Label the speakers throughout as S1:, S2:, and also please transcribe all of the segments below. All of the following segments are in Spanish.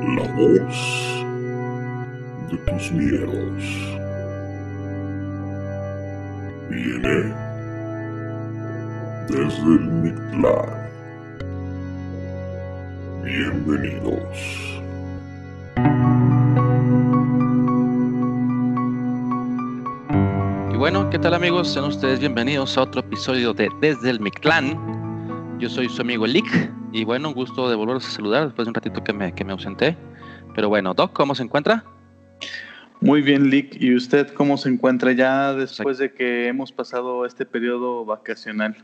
S1: La voz de tus miedos viene desde el Mictlán. Bienvenidos.
S2: Y bueno, ¿qué tal amigos? Sean ustedes bienvenidos a otro episodio de Desde el Mictlán. Yo soy su amigo Lick y bueno, un gusto de volveros a saludar después de un ratito que me, que me ausenté. Pero bueno, Doc, ¿cómo se encuentra?
S3: Muy bien, Lick. ¿Y usted cómo se encuentra ya después de que hemos pasado este periodo vacacional?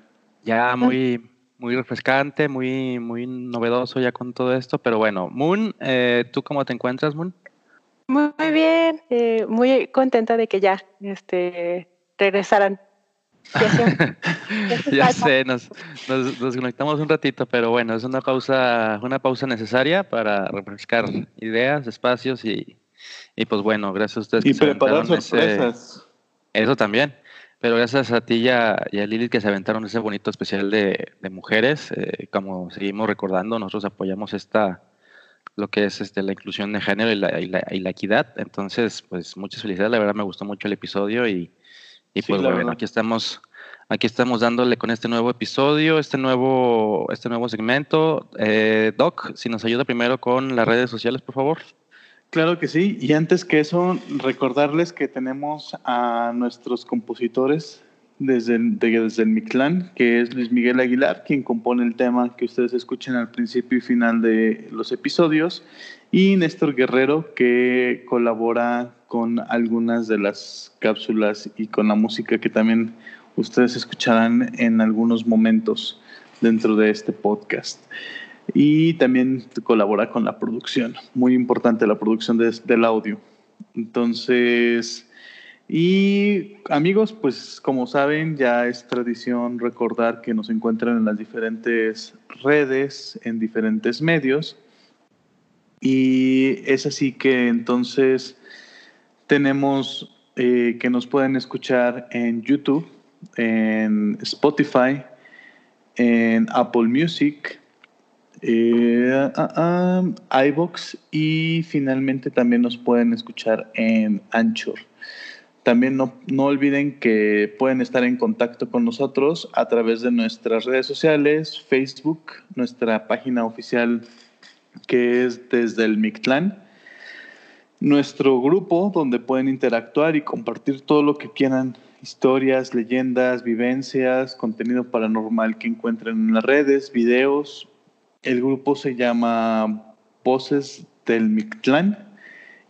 S2: Ya muy, muy refrescante, muy, muy novedoso ya con todo esto. Pero bueno, Moon, eh, ¿tú cómo te encuentras, Moon?
S4: Muy bien, eh, muy contenta de que ya este, regresaran
S2: ya sé, nos, nos, nos, conectamos un ratito, pero bueno, es una pausa, una pausa necesaria para refrescar ideas, espacios y, y pues bueno, gracias a ustedes.
S3: Y preparar sorpresas.
S2: eso también. Pero gracias a ti y a, Lilith que se aventaron ese bonito especial de, de mujeres. Eh, como seguimos recordando, nosotros apoyamos esta lo que es este, la inclusión de género y la, y la, y la equidad. Entonces, pues muchas felicidades. La verdad me gustó mucho el episodio y, y pues bueno, aquí estamos, aquí estamos dándole con este nuevo episodio, este nuevo, este nuevo segmento. Eh, Doc, si nos ayuda primero con las redes sociales, por favor.
S3: Claro que sí. Y antes que eso, recordarles que tenemos a nuestros compositores desde el, desde el Mictlán, que es Luis Miguel Aguilar, quien compone el tema que ustedes escuchen al principio y final de los episodios, y Néstor Guerrero, que colabora con algunas de las cápsulas y con la música que también ustedes escucharán en algunos momentos dentro de este podcast. Y también colabora con la producción, muy importante la producción de, del audio. Entonces, y amigos, pues como saben, ya es tradición recordar que nos encuentran en las diferentes redes, en diferentes medios. Y es así que entonces tenemos eh, que nos pueden escuchar en YouTube, en Spotify, en Apple Music, eh, uh, iBox y finalmente también nos pueden escuchar en Anchor. También no, no, olviden que pueden estar en contacto con nosotros a través de nuestras redes sociales, Facebook, nuestra página oficial que es desde el Mictlán nuestro grupo donde pueden interactuar y compartir todo lo que quieran, historias, leyendas, vivencias, contenido paranormal que encuentren en las redes, videos. El grupo se llama Voces del Mictlán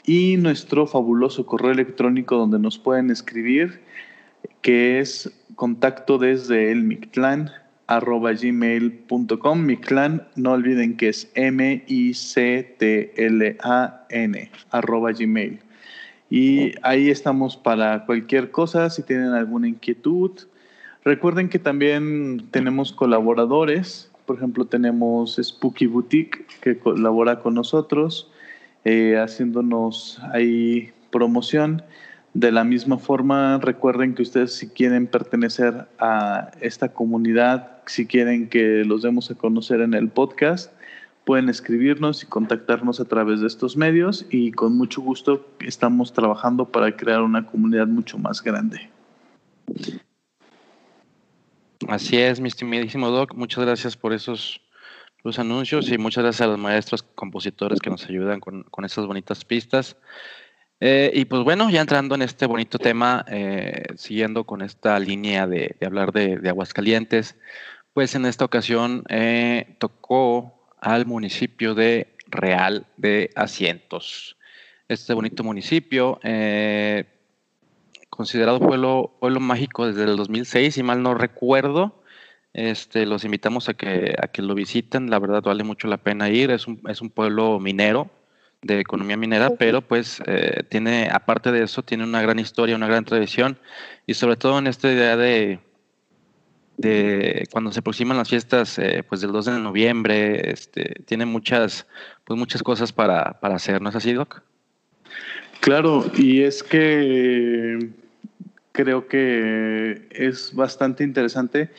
S3: y nuestro fabuloso correo electrónico donde nos pueden escribir que es contacto desde el Mictlán arroba gmail.com. Mi clan, no olviden que es M-I-C-T-L-A-N, arroba gmail. Y ahí estamos para cualquier cosa, si tienen alguna inquietud. Recuerden que también tenemos colaboradores. Por ejemplo, tenemos Spooky Boutique, que colabora con nosotros, eh, haciéndonos ahí promoción. De la misma forma, recuerden que ustedes si quieren pertenecer a esta comunidad, si quieren que los demos a conocer en el podcast, pueden escribirnos y contactarnos a través de estos medios y con mucho gusto estamos trabajando para crear una comunidad mucho más grande.
S2: Así es, mi estimadísimo Doc. Muchas gracias por esos los anuncios y muchas gracias a los maestros compositores que nos ayudan con, con esas bonitas pistas. Eh, y pues bueno, ya entrando en este bonito tema, eh, siguiendo con esta línea de, hablar de, Aguascalientes, pues en esta ocasión eh, tocó al municipio de Real de Asientos. Este bonito municipio, considerado pueblo, pueblo mágico desde el 2006, si mal no recuerdo, este, los invitamos a que, a que lo visiten, la verdad vale mucho la pena ir, es un, es un pueblo minero, de economía minera, pero pues eh, tiene, aparte de eso, tiene una gran historia, una gran tradición y sobre todo en esta idea de, de cuando se aproximan las fiestas eh, pues del 2 de noviembre, este, tiene muchas, pues muchas cosas para, para hacer, ¿no es así, Doc?
S3: Claro, y es que creo que es bastante interesante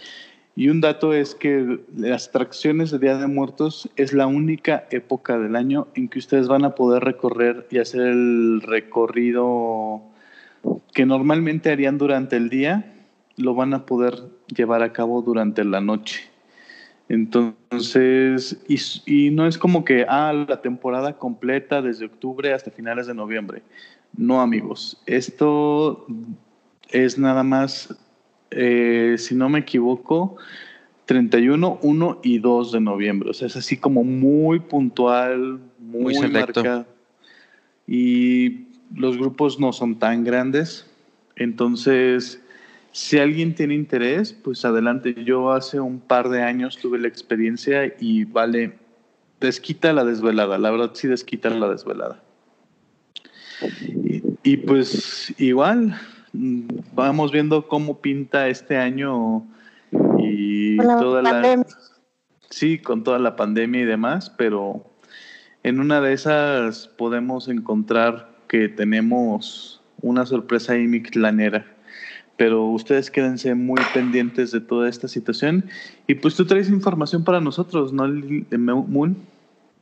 S3: Y un dato es que las atracciones de Día de Muertos es la única época del año en que ustedes van a poder recorrer y hacer el recorrido que normalmente harían durante el día, lo van a poder llevar a cabo durante la noche. Entonces, y, y, no es como que, ah, la temporada completa desde octubre hasta finales de noviembre. No, amigos. Esto es nada más eh, si no me equivoco, 31, 1 y 2 de noviembre. O sea, es así como muy puntual, muy, muy marcado. Y los grupos no son tan grandes. Entonces, si alguien tiene interés, pues adelante. Yo hace un par de años tuve la experiencia y vale, desquita la desvelada. La verdad, sí desquita la desvelada. Y, y pues igual, vamos viendo cómo pinta este año y toda la sí con toda la pandemia y demás pero en una de esas podemos encontrar que tenemos una sorpresa ahí mictlanera pero ustedes quédense muy pendientes de toda esta situación. Y pues tú traes información para nosotros no Moon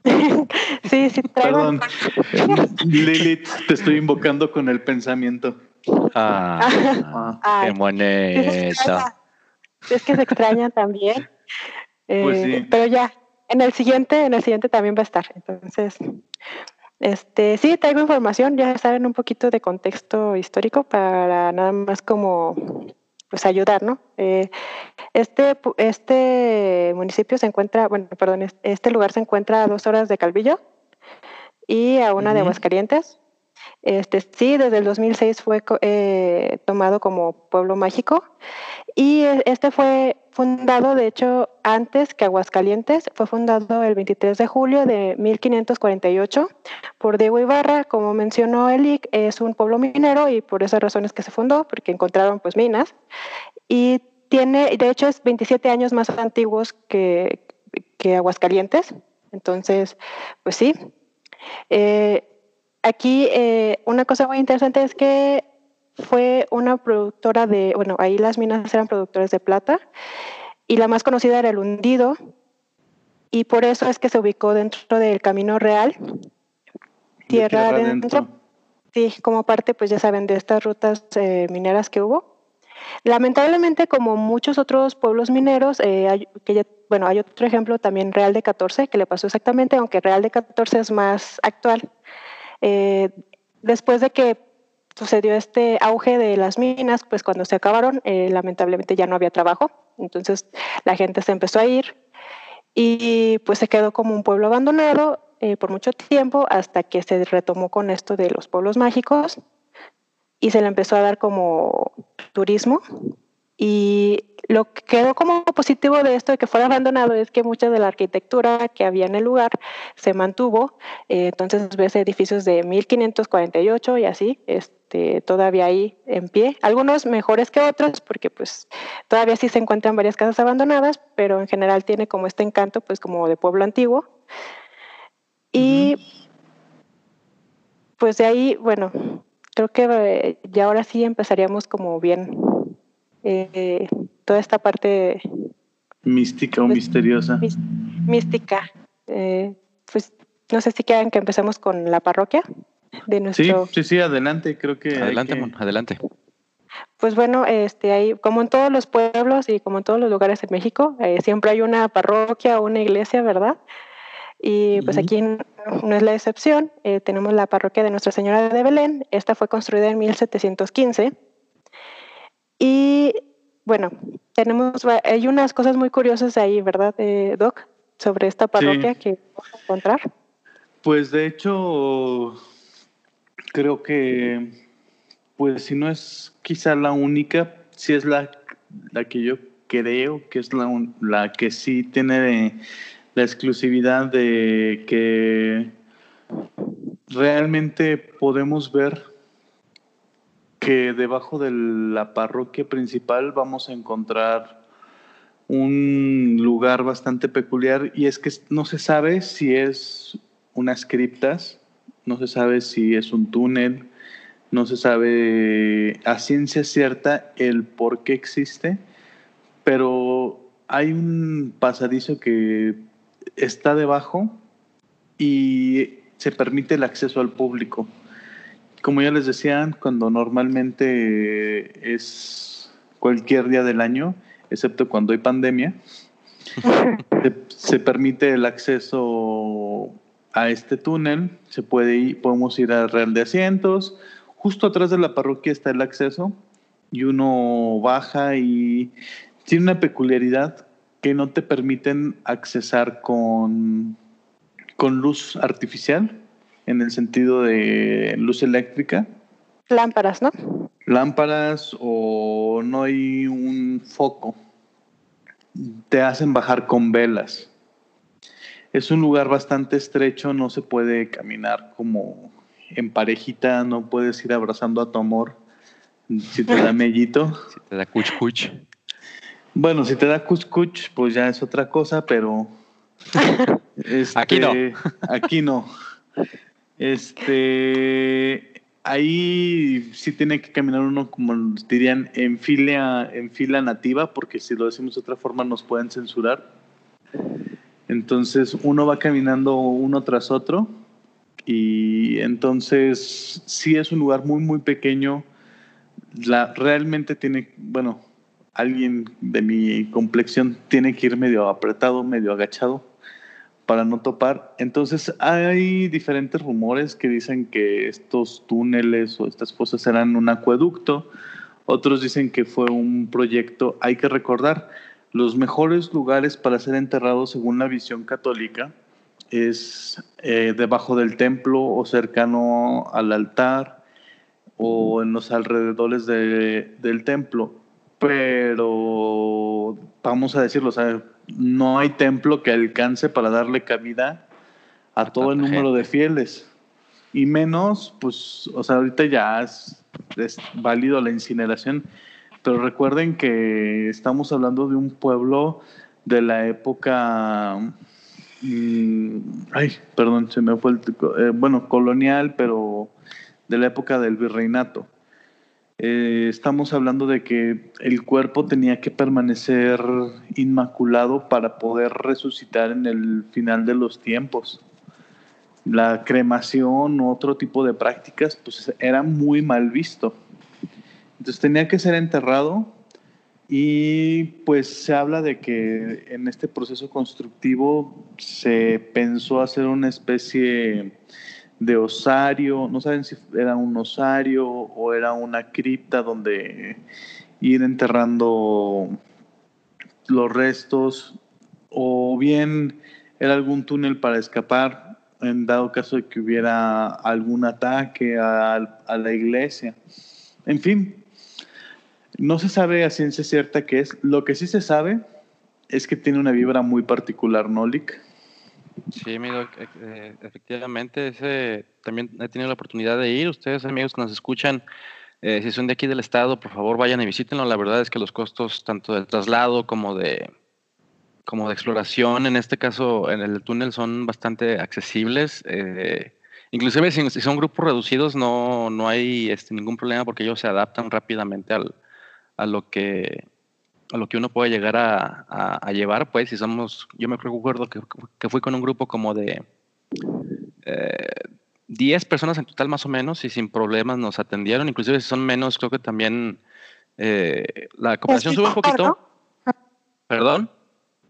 S4: sí sí traigo.
S3: Perdón. Lilith te estoy invocando con el pensamiento
S2: Ah, qué moneta.
S4: Es que se extraña también. Pues eh, pero ya, en el siguiente, en el siguiente también va a estar. Entonces, este, sí, traigo información, ya saben un poquito de contexto histórico para nada más como pues ayudar, ¿no? Eh, este, este municipio se encuentra, bueno, perdón, este lugar se encuentra a dos horas de Calvillo y a una de Aguascalientes. Este, sí, desde el 2006 fue eh, tomado como pueblo mágico. Y e, este fue fundado, de hecho, antes que Aguascalientes, fue fundado el 23 de julio de 1548 por Diego Ibarra, como mencionó Elic, es un pueblo minero y por esas razones que se fundó, porque encontraron pues minas. Y tiene, de hecho, es 27 años más antiguos que, que Aguascalientes, entonces, pues sí. Eh, Aquí eh, una cosa muy interesante es que fue una productora de, bueno, ahí las minas eran productores de plata y la más conocida era el hundido y por eso es que se ubicó dentro del Camino Real, tierra, adentro. Sí, como parte, pues ya saben, de estas rutas eh, mineras que hubo. Lamentablemente, como muchos otros pueblos mineros, eh, que bueno, hay otro ejemplo también, Real de 14, que le pasó exactamente, aunque Real de 14 es más actual. Eh, después de que sucedió este auge de las minas, pues cuando se acabaron, eh, lamentablemente ya no había trabajo, entonces la gente se empezó a ir y pues se quedó como un pueblo abandonado eh, por mucho tiempo hasta que se retomó con esto de los pueblos mágicos y se le empezó a dar como turismo y lo que quedó como positivo de esto de que fuera abandonado es que mucha de la arquitectura que había en el lugar se mantuvo. Eh, entonces ves edificios de 1548 y así, este, todavía ahí en pie. Algunos mejores que otros porque pues todavía sí se encuentran varias casas abandonadas, pero en general tiene como este encanto pues como de pueblo antiguo. Y pues de ahí, bueno, creo que eh, ya ahora sí empezaríamos como bien eh, toda esta parte
S3: mística o pues, misteriosa.
S4: Mística. Eh, pues no sé si quieran que empecemos con la parroquia de nuestro.
S3: Sí, sí, sí, adelante, creo que.
S2: Adelante, adelante.
S4: Pues bueno, este, hay, como en todos los pueblos y como en todos los lugares en México, eh, siempre hay una parroquia o una iglesia, ¿verdad? Y pues aquí no es la excepción. tenemos la parroquia de Nuestra Señora de Belén. Esta fue construida en 1715 y bueno, tenemos, hay unas cosas muy curiosas ahí, ¿verdad, eh, Doc? Sobre esta parroquia que vamos a encontrar.
S3: Pues de hecho, creo que, pues si no es quizá la única, si es la, la que yo creo que es la, la que sí tiene la exclusividad de que realmente podemos ver que debajo de la parroquia principal vamos a encontrar un lugar bastante peculiar y es que no se sabe si es unas criptas, no se sabe si es un túnel, no se sabe a ciencia cierta el por qué existe, pero hay un pasadizo que está debajo y se permite el acceso al público. Como ya les decía, cuando normalmente es cualquier día del año, excepto cuando hay pandemia, se, permite el acceso a este túnel, se puede ir, podemos ir al Real de Asientos, justo atrás de la parroquia está el acceso y uno baja y tiene una peculiaridad que no te permiten accesar con, con luz artificial, en el sentido de luz eléctrica.
S4: Lámparas, ¿no?
S3: Lámparas o no hay un foco. Te hacen bajar con velas. Es un lugar bastante estrecho, no se puede caminar como en parejita, no puedes ir abrazando a tu amor si te da mellito.
S2: si te da cuch cuch.
S3: Bueno, si te da cuscuch, pues ya es otra cosa, pero.
S2: Este, aquí no.
S3: Aquí no. Este. Ahí sí tiene que caminar uno, como dirían, en fila, en fila nativa, porque si lo decimos de otra forma nos pueden censurar. Entonces uno va caminando uno tras otro y entonces sí es un lugar muy, muy pequeño. La, realmente tiene, bueno, alguien de mi complexión tiene que ir medio apretado, medio agachado para no topar. Entonces hay diferentes rumores que dicen que estos túneles o estas cosas eran un acueducto. Otros dicen que fue un proyecto. Hay que recordar, los mejores lugares para ser enterrados según la visión católica es eh, debajo del templo o cercano al altar o en los alrededores del templo pero vamos a decirlo, o sea, no hay templo que alcance para darle cabida a todo el número de fieles. Y menos, pues, o sea, ahorita ya es, válido la incineración, pero recuerden que estamos hablando de un pueblo de la época, mm, ay, perdón, se me fue el, eh, bueno, colonial, pero de la época del virreinato. Eh, estamos hablando de que el cuerpo tenía que permanecer inmaculado para poder resucitar en el final de los tiempos. La cremación u otro tipo de prácticas pues era muy mal visto. Entonces tenía que ser enterrado y pues se habla de que en este proceso constructivo se pensó hacer una especie de osario, no saben si era un osario o era una cripta donde ir enterrando los restos o bien era algún túnel para escapar en dado caso de que hubiera algún ataque a, la iglesia. En fin, no se sabe a ciencia cierta qué es. Lo que sí se sabe es que tiene una vibra muy particular, Nolik.
S2: Sí, amigo, e, eh, efectivamente, ese, también he tenido la oportunidad de ir. Ustedes, amigos que nos escuchan, eh, si son de aquí del estado, por favor vayan y visítenlo. La verdad es que los costos tanto del traslado como de como de exploración, en este caso en el túnel, son bastante accesibles. Eh, inclusive si, son grupos reducidos no, no hay este, ningún problema porque ellos se adaptan rápidamente al, a lo que a lo que uno puede llegar a, llevar, pues, si somos, yo me recuerdo que, que fui con un grupo como de 10 eh, personas en total más o menos y sin problemas nos atendieron, inclusive si son menos, creo que también eh, la cooperación sube un poquito. ¿Perdón?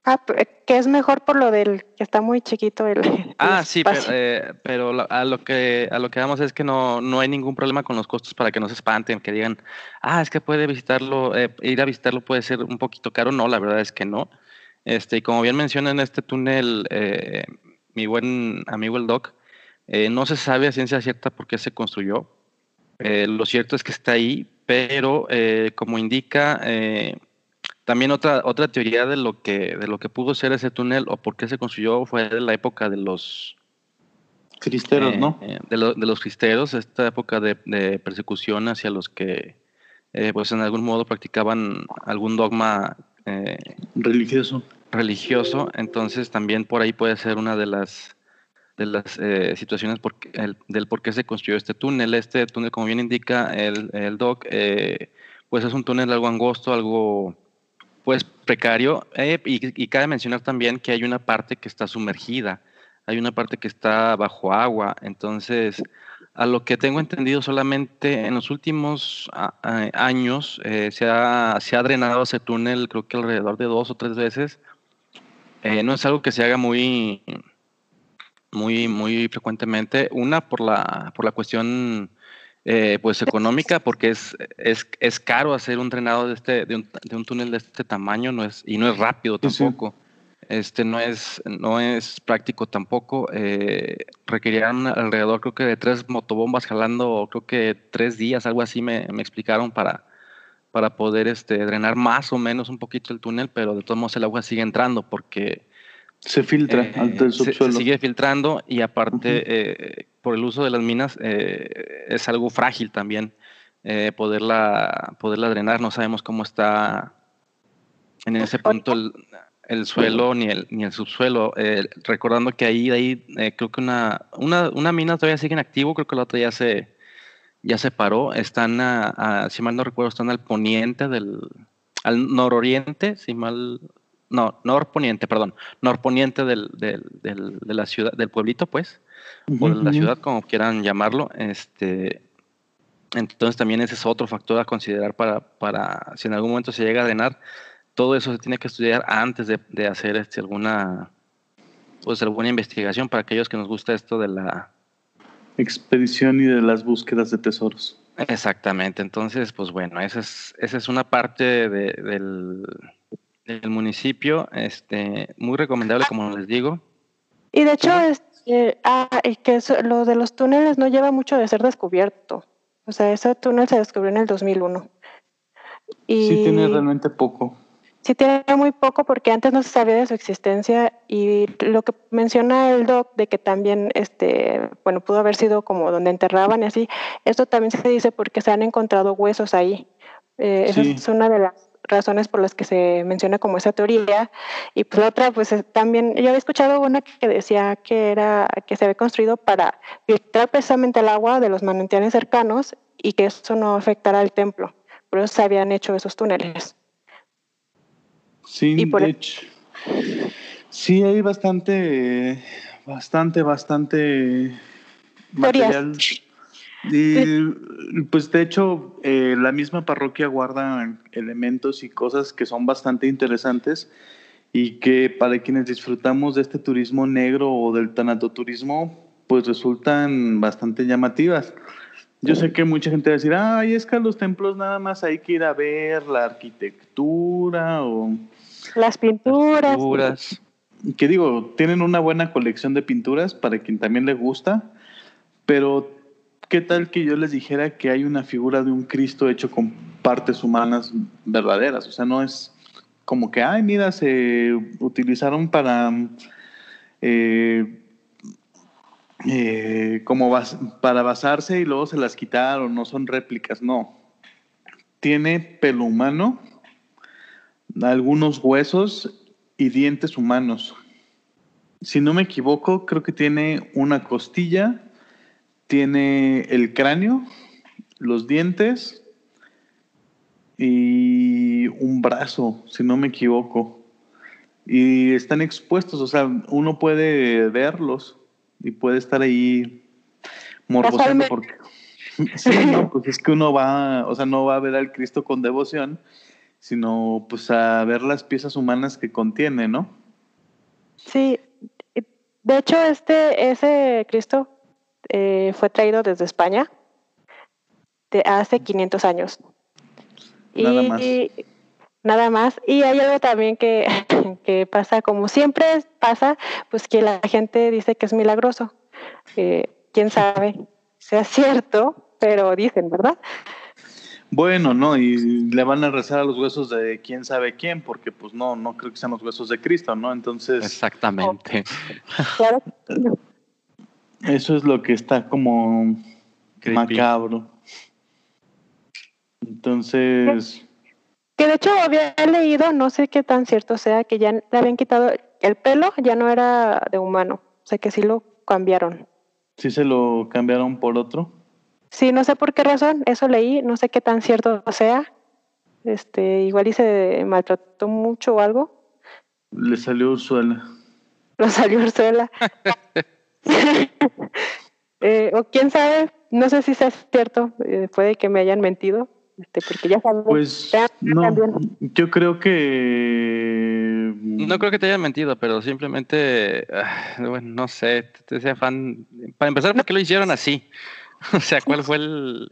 S4: Ah, que es mejor por lo del que está muy chiquito el.
S2: ah, sí, eh, pero, a lo que a lo que vamos es que no, no hay ningún problema con los costos para que no se espanten, que digan, ah, es que puede visitarlo, eh, ir a visitarlo puede ser un poquito caro. No, la verdad es que no. Este, y como bien menciona en este túnel, eh, mi buen amigo el Doc, no se sabe a ciencia cierta por qué se construyó. lo cierto es que está ahí, pero como indica también otra, otra teoría de lo, que, de lo que pudo ser ese túnel o por qué se construyó fue de la época de los...
S3: Cristeros, ¿no?
S2: Eh, de, de, los cristeros, esta época de, persecución hacia los que, eh, pues en algún modo practicaban algún dogma
S3: eh, religioso.
S2: Religioso, entonces también por ahí puede ser una de las de las situaciones del por qué se construyó este túnel. Este túnel, como bien indica el, el doc, pues es un túnel algo angosto, algo pues precario. Eh, y, cabe mencionar también que hay una parte que está sumergida, hay una parte que está bajo agua. Entonces, a lo que tengo entendido, solamente en los últimos años eh, se, ha, se, ha, drenado ese túnel, creo que alrededor de dos o tres veces. Eh, no es algo que se haga muy, muy, muy frecuentemente. Una por la, por la cuestión eh, pues económica, porque es, es, es, caro hacer un drenado de, este, de, un, de un túnel de este tamaño no es, y no es rápido tampoco. Este no es, no es práctico tampoco. Eh, requerían alrededor, creo que de tres motobombas jalando, creo que tres días, algo así me, me explicaron para, para poder este, drenar más o menos un poquito el túnel, pero de todos modos el agua sigue entrando porque
S3: se filtra eh, ante el subsuelo.
S2: Se, sigue filtrando y aparte eh, por el uso de las minas eh, es algo frágil también poderla poderla drenar. No sabemos cómo está en ese punto el, el suelo ni el, ni el subsuelo. Eh, recordando que ahí, ahí eh, creo que una, una, una, mina todavía sigue en activo, creo que la otra ya se, ya se paró. Están, a, si mal no recuerdo, están al poniente del, al nororiente, si mal, no, norponiente, perdón, norponiente del, del, del, de la ciudad, del pueblito, pues, o de la ciudad, como quieran llamarlo. Este, entonces también ese es otro factor a considerar para, para si en algún momento se llega a drenar todo eso se tiene que estudiar antes de, hacer este, alguna, pues, alguna investigación para aquellos que nos gusta esto de la
S3: expedición y de las búsquedas de tesoros.
S2: Exactamente, entonces, pues bueno, esa es, esa es una parte del, del, municipio, este, muy recomendable, como les digo.
S4: Y de hecho, este, ah, que lo de los túneles no lleva mucho de ser descubierto. O sea, ese túnel se descubrió en el 2001.
S3: Y... Sí, tiene realmente poco.
S4: Sí tiene muy poco porque antes no se sabía de su existencia y lo que menciona el doc de que también, este, bueno, pudo haber sido como donde enterraban y así, esto también se dice porque se han encontrado huesos ahí. Eh, esa es una de las razones por las que se menciona como esa teoría. Y pues la otra, pues también, yo había escuchado una que decía que era, que se había construido para filtrar precisamente el agua de los manantiales cercanos y que eso no afectara al templo. Por eso se habían hecho esos túneles.
S3: Sí, de hecho, sí hay bastante, bastante, bastante material. Y pues de hecho, eh, la misma parroquia guarda elementos y cosas que son bastante interesantes y que para quienes disfrutamos de este turismo negro o del tanatoturismo, pues resultan bastante llamativas. Yo sé que mucha gente va a decir, ay, es que a los templos nada más hay que ir a ver la arquitectura o
S4: las pinturas.
S3: Que digo, tienen una buena colección de pinturas para quien también le gusta, pero ¿qué tal que yo les dijera que hay una figura de un Cristo hecho con partes humanas verdaderas? O sea, no es como que, ay, mira, se utilizaron para... Eh, eh, como para basarse y luego se las quitaron, no son réplicas, no. Tiene pelo humano, algunos huesos y dientes humanos. Si no me equivoco, creo que tiene una costilla, tiene el cráneo, los dientes y un brazo, si no me equivoco. Y están expuestos, o sea, uno puede verlos y puede estar ahí morbosando porque... Sí, no, pues es que uno va, o sea, no va a ver al Cristo con devoción, sino pues a ver las piezas humanas que contiene, ¿no?
S4: Sí, de hecho este, ese Cristo eh, fue traído desde España de hace 500 años. Nada y, más. nada más. Y hay algo también que, que, pasa, como siempre pasa, pues que la gente dice que es milagroso. Eh, Quién sabe, sea cierto, pero dicen, ¿verdad?
S3: Bueno, no, y le van a rezar a los huesos de quién sabe quién, porque pues no, no creo que sean los huesos de Cristo, ¿no? Entonces.
S2: Exactamente.
S3: Eso es lo que está como macabro. Entonces.
S4: Que de hecho había leído, no sé qué tan cierto sea, que ya le habían quitado el pelo, ya no era de humano. O sea que sí lo cambiaron.
S3: Sí se lo cambiaron por otro.
S4: Sí, no sé por qué razón, eso leí, no sé qué tan cierto sea, este, igual y se maltrató mucho o algo.
S3: Le salió Ursuela.
S4: Lo salió Ursuela. eh, o quién sabe, no sé si sea cierto, eh, puede que me hayan mentido, este, porque ya sabes.
S3: Pues no, yo creo que.
S2: No creo que te hayan mentido, pero simplemente, ah, bueno, no sé, te sea fan. Para empezar, ¿por qué lo hicieron así? O sea, ¿cuál fue el,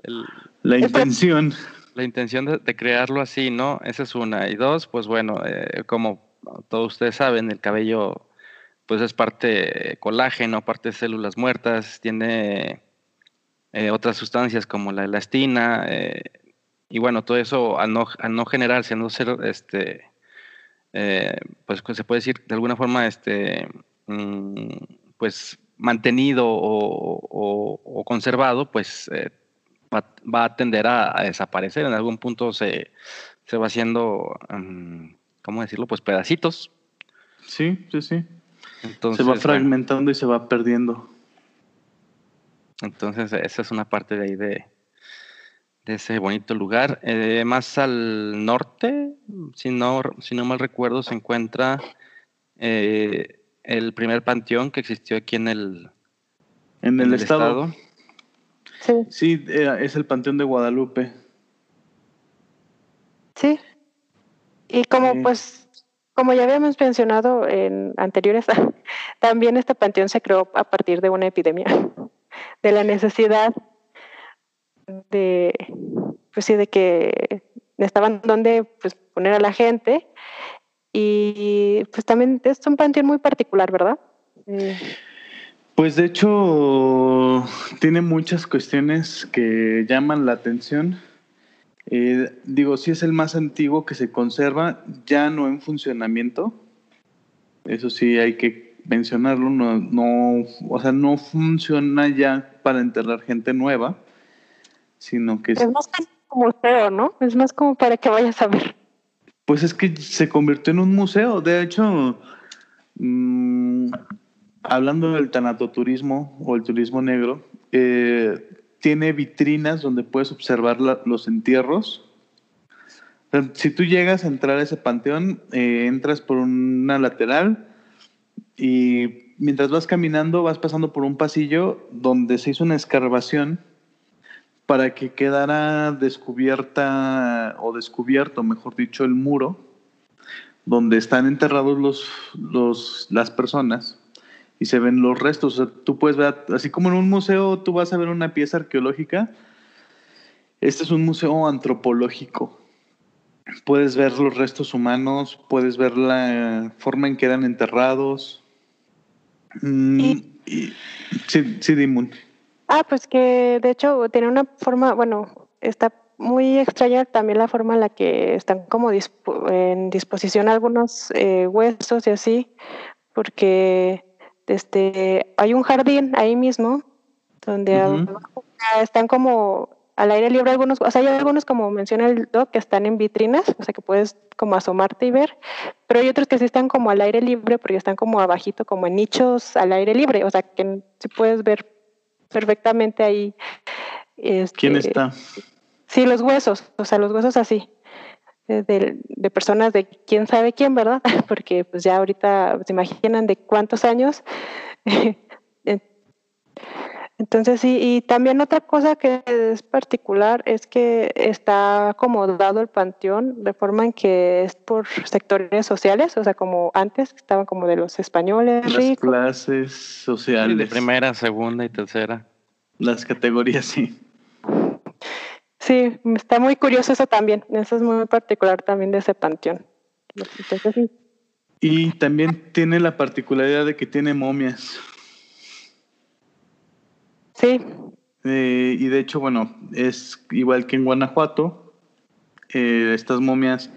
S3: la intención?
S2: La intención de, crearlo así, ¿no? Esa es una. Y dos, pues bueno, eh, como todos ustedes saben, el cabello pues es parte colágeno, parte de células muertas, tiene eh, otras sustancias como la elastina, eh, y bueno, todo eso al no, al no generarse, al no ser, este, pues, pues se puede decir de alguna forma, este, mm, pues mantenido o, conservado, pues eh, va, a tender a, desaparecer. En algún punto se, se va haciendo, mm, ¿cómo decirlo? Pues pedacitos.
S3: Sí, sí, sí. Entonces, se va fragmentando y se va perdiendo.
S2: Entonces, esa es una parte de ahí de, de ese bonito lugar. Eh, más al norte, si no, si no mal recuerdo, se encuentra eh, el primer panteón que existió aquí en el,
S3: en el, estado. Sí, sí eh, es el Panteón de Guadalupe.
S4: Sí. Y como pues, como ya habíamos mencionado en anteriores, también este panteón se creó a partir de una epidemia, de la necesidad de, pues sí, de que estaban donde pues, poner a la gente y pues también es un panteón muy particular, ¿verdad?
S3: Pues de hecho tiene muchas cuestiones que llaman la atención. Eh, digo, sí es el más antiguo que se conserva, ya no en funcionamiento. Eso sí hay que mencionarlo, no, no, o sea, no funciona ya para enterrar gente nueva, sino que
S4: es, más como museo, ¿no? Es más como para que vayas a ver.
S3: Pues es que se convirtió en un museo. De hecho, mmm, hablando del tanatoturismo o el turismo negro, eh, tiene vitrinas donde puedes observar los entierros. si tú llegas a entrar a ese panteón, eh, entras por una lateral y mientras vas caminando vas pasando por un pasillo donde se hizo una escarbación para que quedara descubierta o descubierto, mejor dicho, el muro donde están enterrados los, las personas y se ven los restos. tú puedes ver, así como en un museo tú vas a ver una pieza arqueológica, este es un museo antropológico. Puedes ver los restos humanos, puedes ver la forma en que eran enterrados. Mm, sí, sí, Dimun.
S4: Ah, pues que de hecho tiene una forma, bueno, está muy extraña también la forma en la que están como en disposición algunos eh, huesos y así, porque este, hay un jardín ahí mismo donde están como al aire libre algunos, o sea, hay algunos como menciona el doc que están en vitrinas, o sea, que puedes como asomarte y ver, pero hay otros que sí están como al aire libre porque están como abajito, como en nichos al aire libre, o sea, que sí puedes ver perfectamente ahí.
S3: Este, ¿Quién está?
S4: Sí, los huesos, o sea, los huesos así, de, de, personas de quién sabe quién, ¿verdad? Porque pues ya ahorita se imaginan de cuántos años. Entonces sí, y también otra cosa que es particular es que está acomodado el panteón de forma en que es por sectores sociales, o sea, como antes estaban como de los españoles.
S3: Las clases sociales.
S2: de primera, segunda y tercera.
S3: Las categorías, sí.
S4: Sí, está muy curioso eso también. Eso es muy particular también de ese panteón.
S3: Y también tiene la particularidad de que tiene momias.
S4: Sí.
S3: Eh, y de hecho, bueno, es igual que en Guanajuato. Eh, estas momias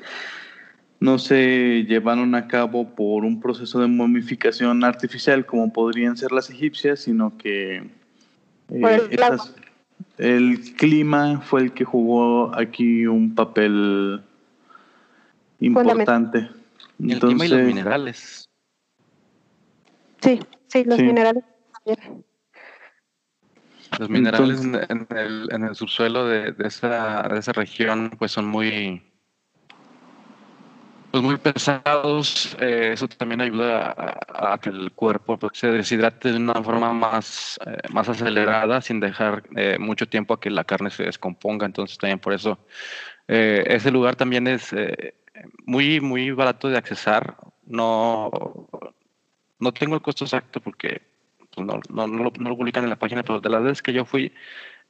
S3: no se llevaron a cabo por un proceso de momificación artificial como podrían ser las egipcias, sino que eh, estas, el clima fue el que jugó aquí un papel importante.
S2: el clima y los minerales.
S4: Sí, sí, los minerales también.
S2: Los minerales en, el, subsuelo de, esa, región pues son muy, pues muy pesados. Eh, eso también ayuda a, que el cuerpo pues, se deshidrate de una forma más, eh, más acelerada, sin dejar eh, mucho tiempo a que la carne se descomponga. Entonces también por eso ese lugar también es muy, muy barato de accesar. No, no tengo el costo exacto porque pues, no, no, no, lo, no lo publican en la página, pero de las veces que yo fui,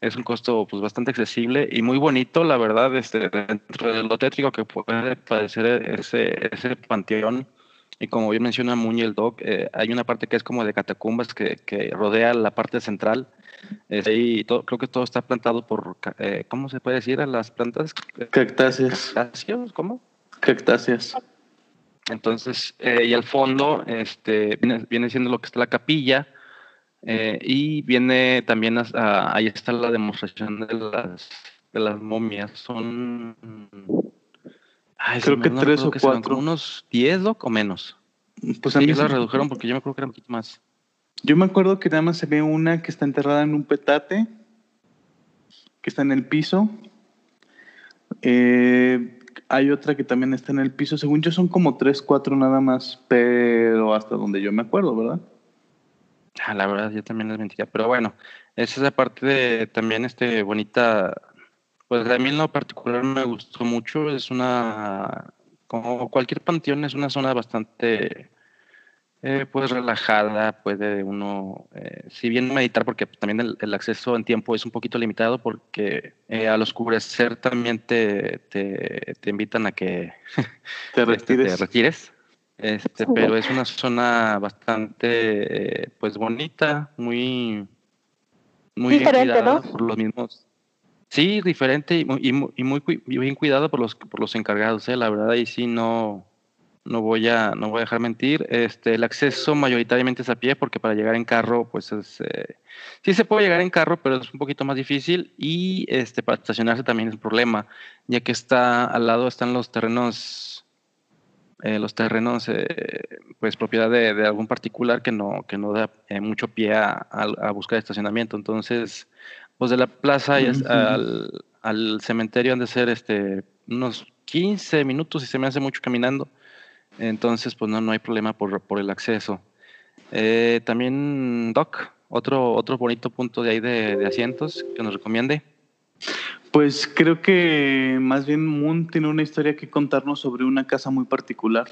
S2: es un costo pues bastante accesible y muy bonito, la verdad, este, dentro de lo tétrico que puede parecer ese, ese panteón. Y como bien menciona Muñe el Doc, eh, hay una parte que es como de catacumbas que, que rodea la parte central. y todo, creo que todo está plantado por, eh, ¿cómo se puede decir a las plantas?
S3: Cactáceas.
S2: ¿Cactáceas? ¿Cómo?
S3: Cactáceas.
S2: Entonces, eh, y al fondo este, viene, viene siendo lo que está la capilla, eh, y viene también, ahí está la demostración de las, de las momias. Son.
S3: creo que tres o cuatro.
S2: unos diez o menos. Pues a mí las redujeron porque yo me acuerdo que eran un poquito más.
S3: Yo me acuerdo que nada más se ve una que está enterrada en un petate, que está en el piso. Eh, hay otra que también está en el piso. Según yo son como tres, cuatro nada más, pero hasta donde yo me acuerdo, ¿verdad?
S2: Ah, la verdad, yo también les mentiría. Pero bueno, esa es la parte de también este bonita. Pues a mí en lo particular me gustó mucho. Es una. Como cualquier panteón, es una zona bastante. Eh, pues relajada, puede uno, eh, si bien meditar, porque también el, acceso en tiempo es un poquito limitado, porque eh, al oscurecer también te, te, te invitan a que
S3: te retires.
S2: te retires este, pero es una zona bastante, pues bonita, muy, muy
S4: diferente, ¿no?
S2: por los mismos. Sí, diferente y, muy, y muy bien cuidado por los, por los encargados, ¿eh? la verdad, y sí no, no voy a, no voy a dejar mentir. Este, el acceso mayoritariamente es a pie, porque para llegar en carro, pues es, eh, sí se puede llegar en carro, pero es un poquito más difícil. Y este, para estacionarse también es un problema, ya que está al lado están los terrenos eh, los terrenos, eh, pues propiedad de, algún particular que no, que no da eh, mucho pie a, a, buscar estacionamiento. Entonces, pues de la plaza al, al, cementerio han de ser este, unos 15 minutos y se me hace mucho caminando. Entonces, pues no, no hay problema por, por el acceso. también, Doc, otro, otro bonito punto de ahí de, de asientos que nos recomiende.
S3: Pues creo que más bien Moon tiene una historia que contarnos sobre una casa muy particular.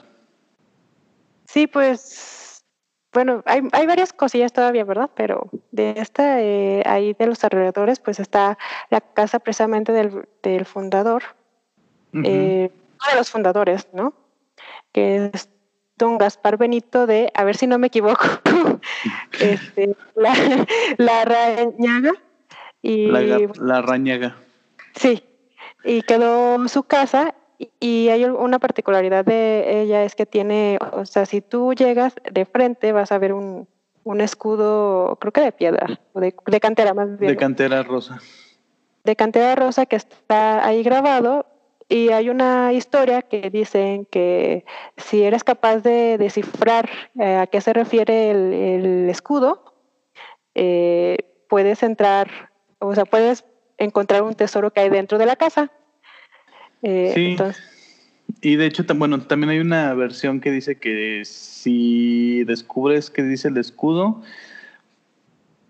S4: Sí, pues bueno, hay, hay varias cosillas todavía, ¿verdad? Pero de esta, eh, ahí de los alrededores, pues está la casa precisamente del, del fundador, eh, uno de los fundadores, ¿no? Que es don Gaspar Benito de, a ver si no me equivoco, este, la, la Rañaga. Y,
S3: la, la Rañaga.
S4: Sí, y quedó en su casa y hay una particularidad de ella es que tiene, o sea, si tú llegas de frente vas a ver un, un escudo, creo que de piedra, o de, cantera más bien.
S3: De cantera rosa.
S4: De cantera rosa que está ahí grabado y hay una historia que dicen que si eres capaz de descifrar eh, a qué se refiere el, escudo, eh, puedes entrar, o sea, puedes encontrar un tesoro que hay dentro de la casa.
S3: Eh, sí. y de hecho, bueno, también hay una versión que dice que si descubres que dice el escudo,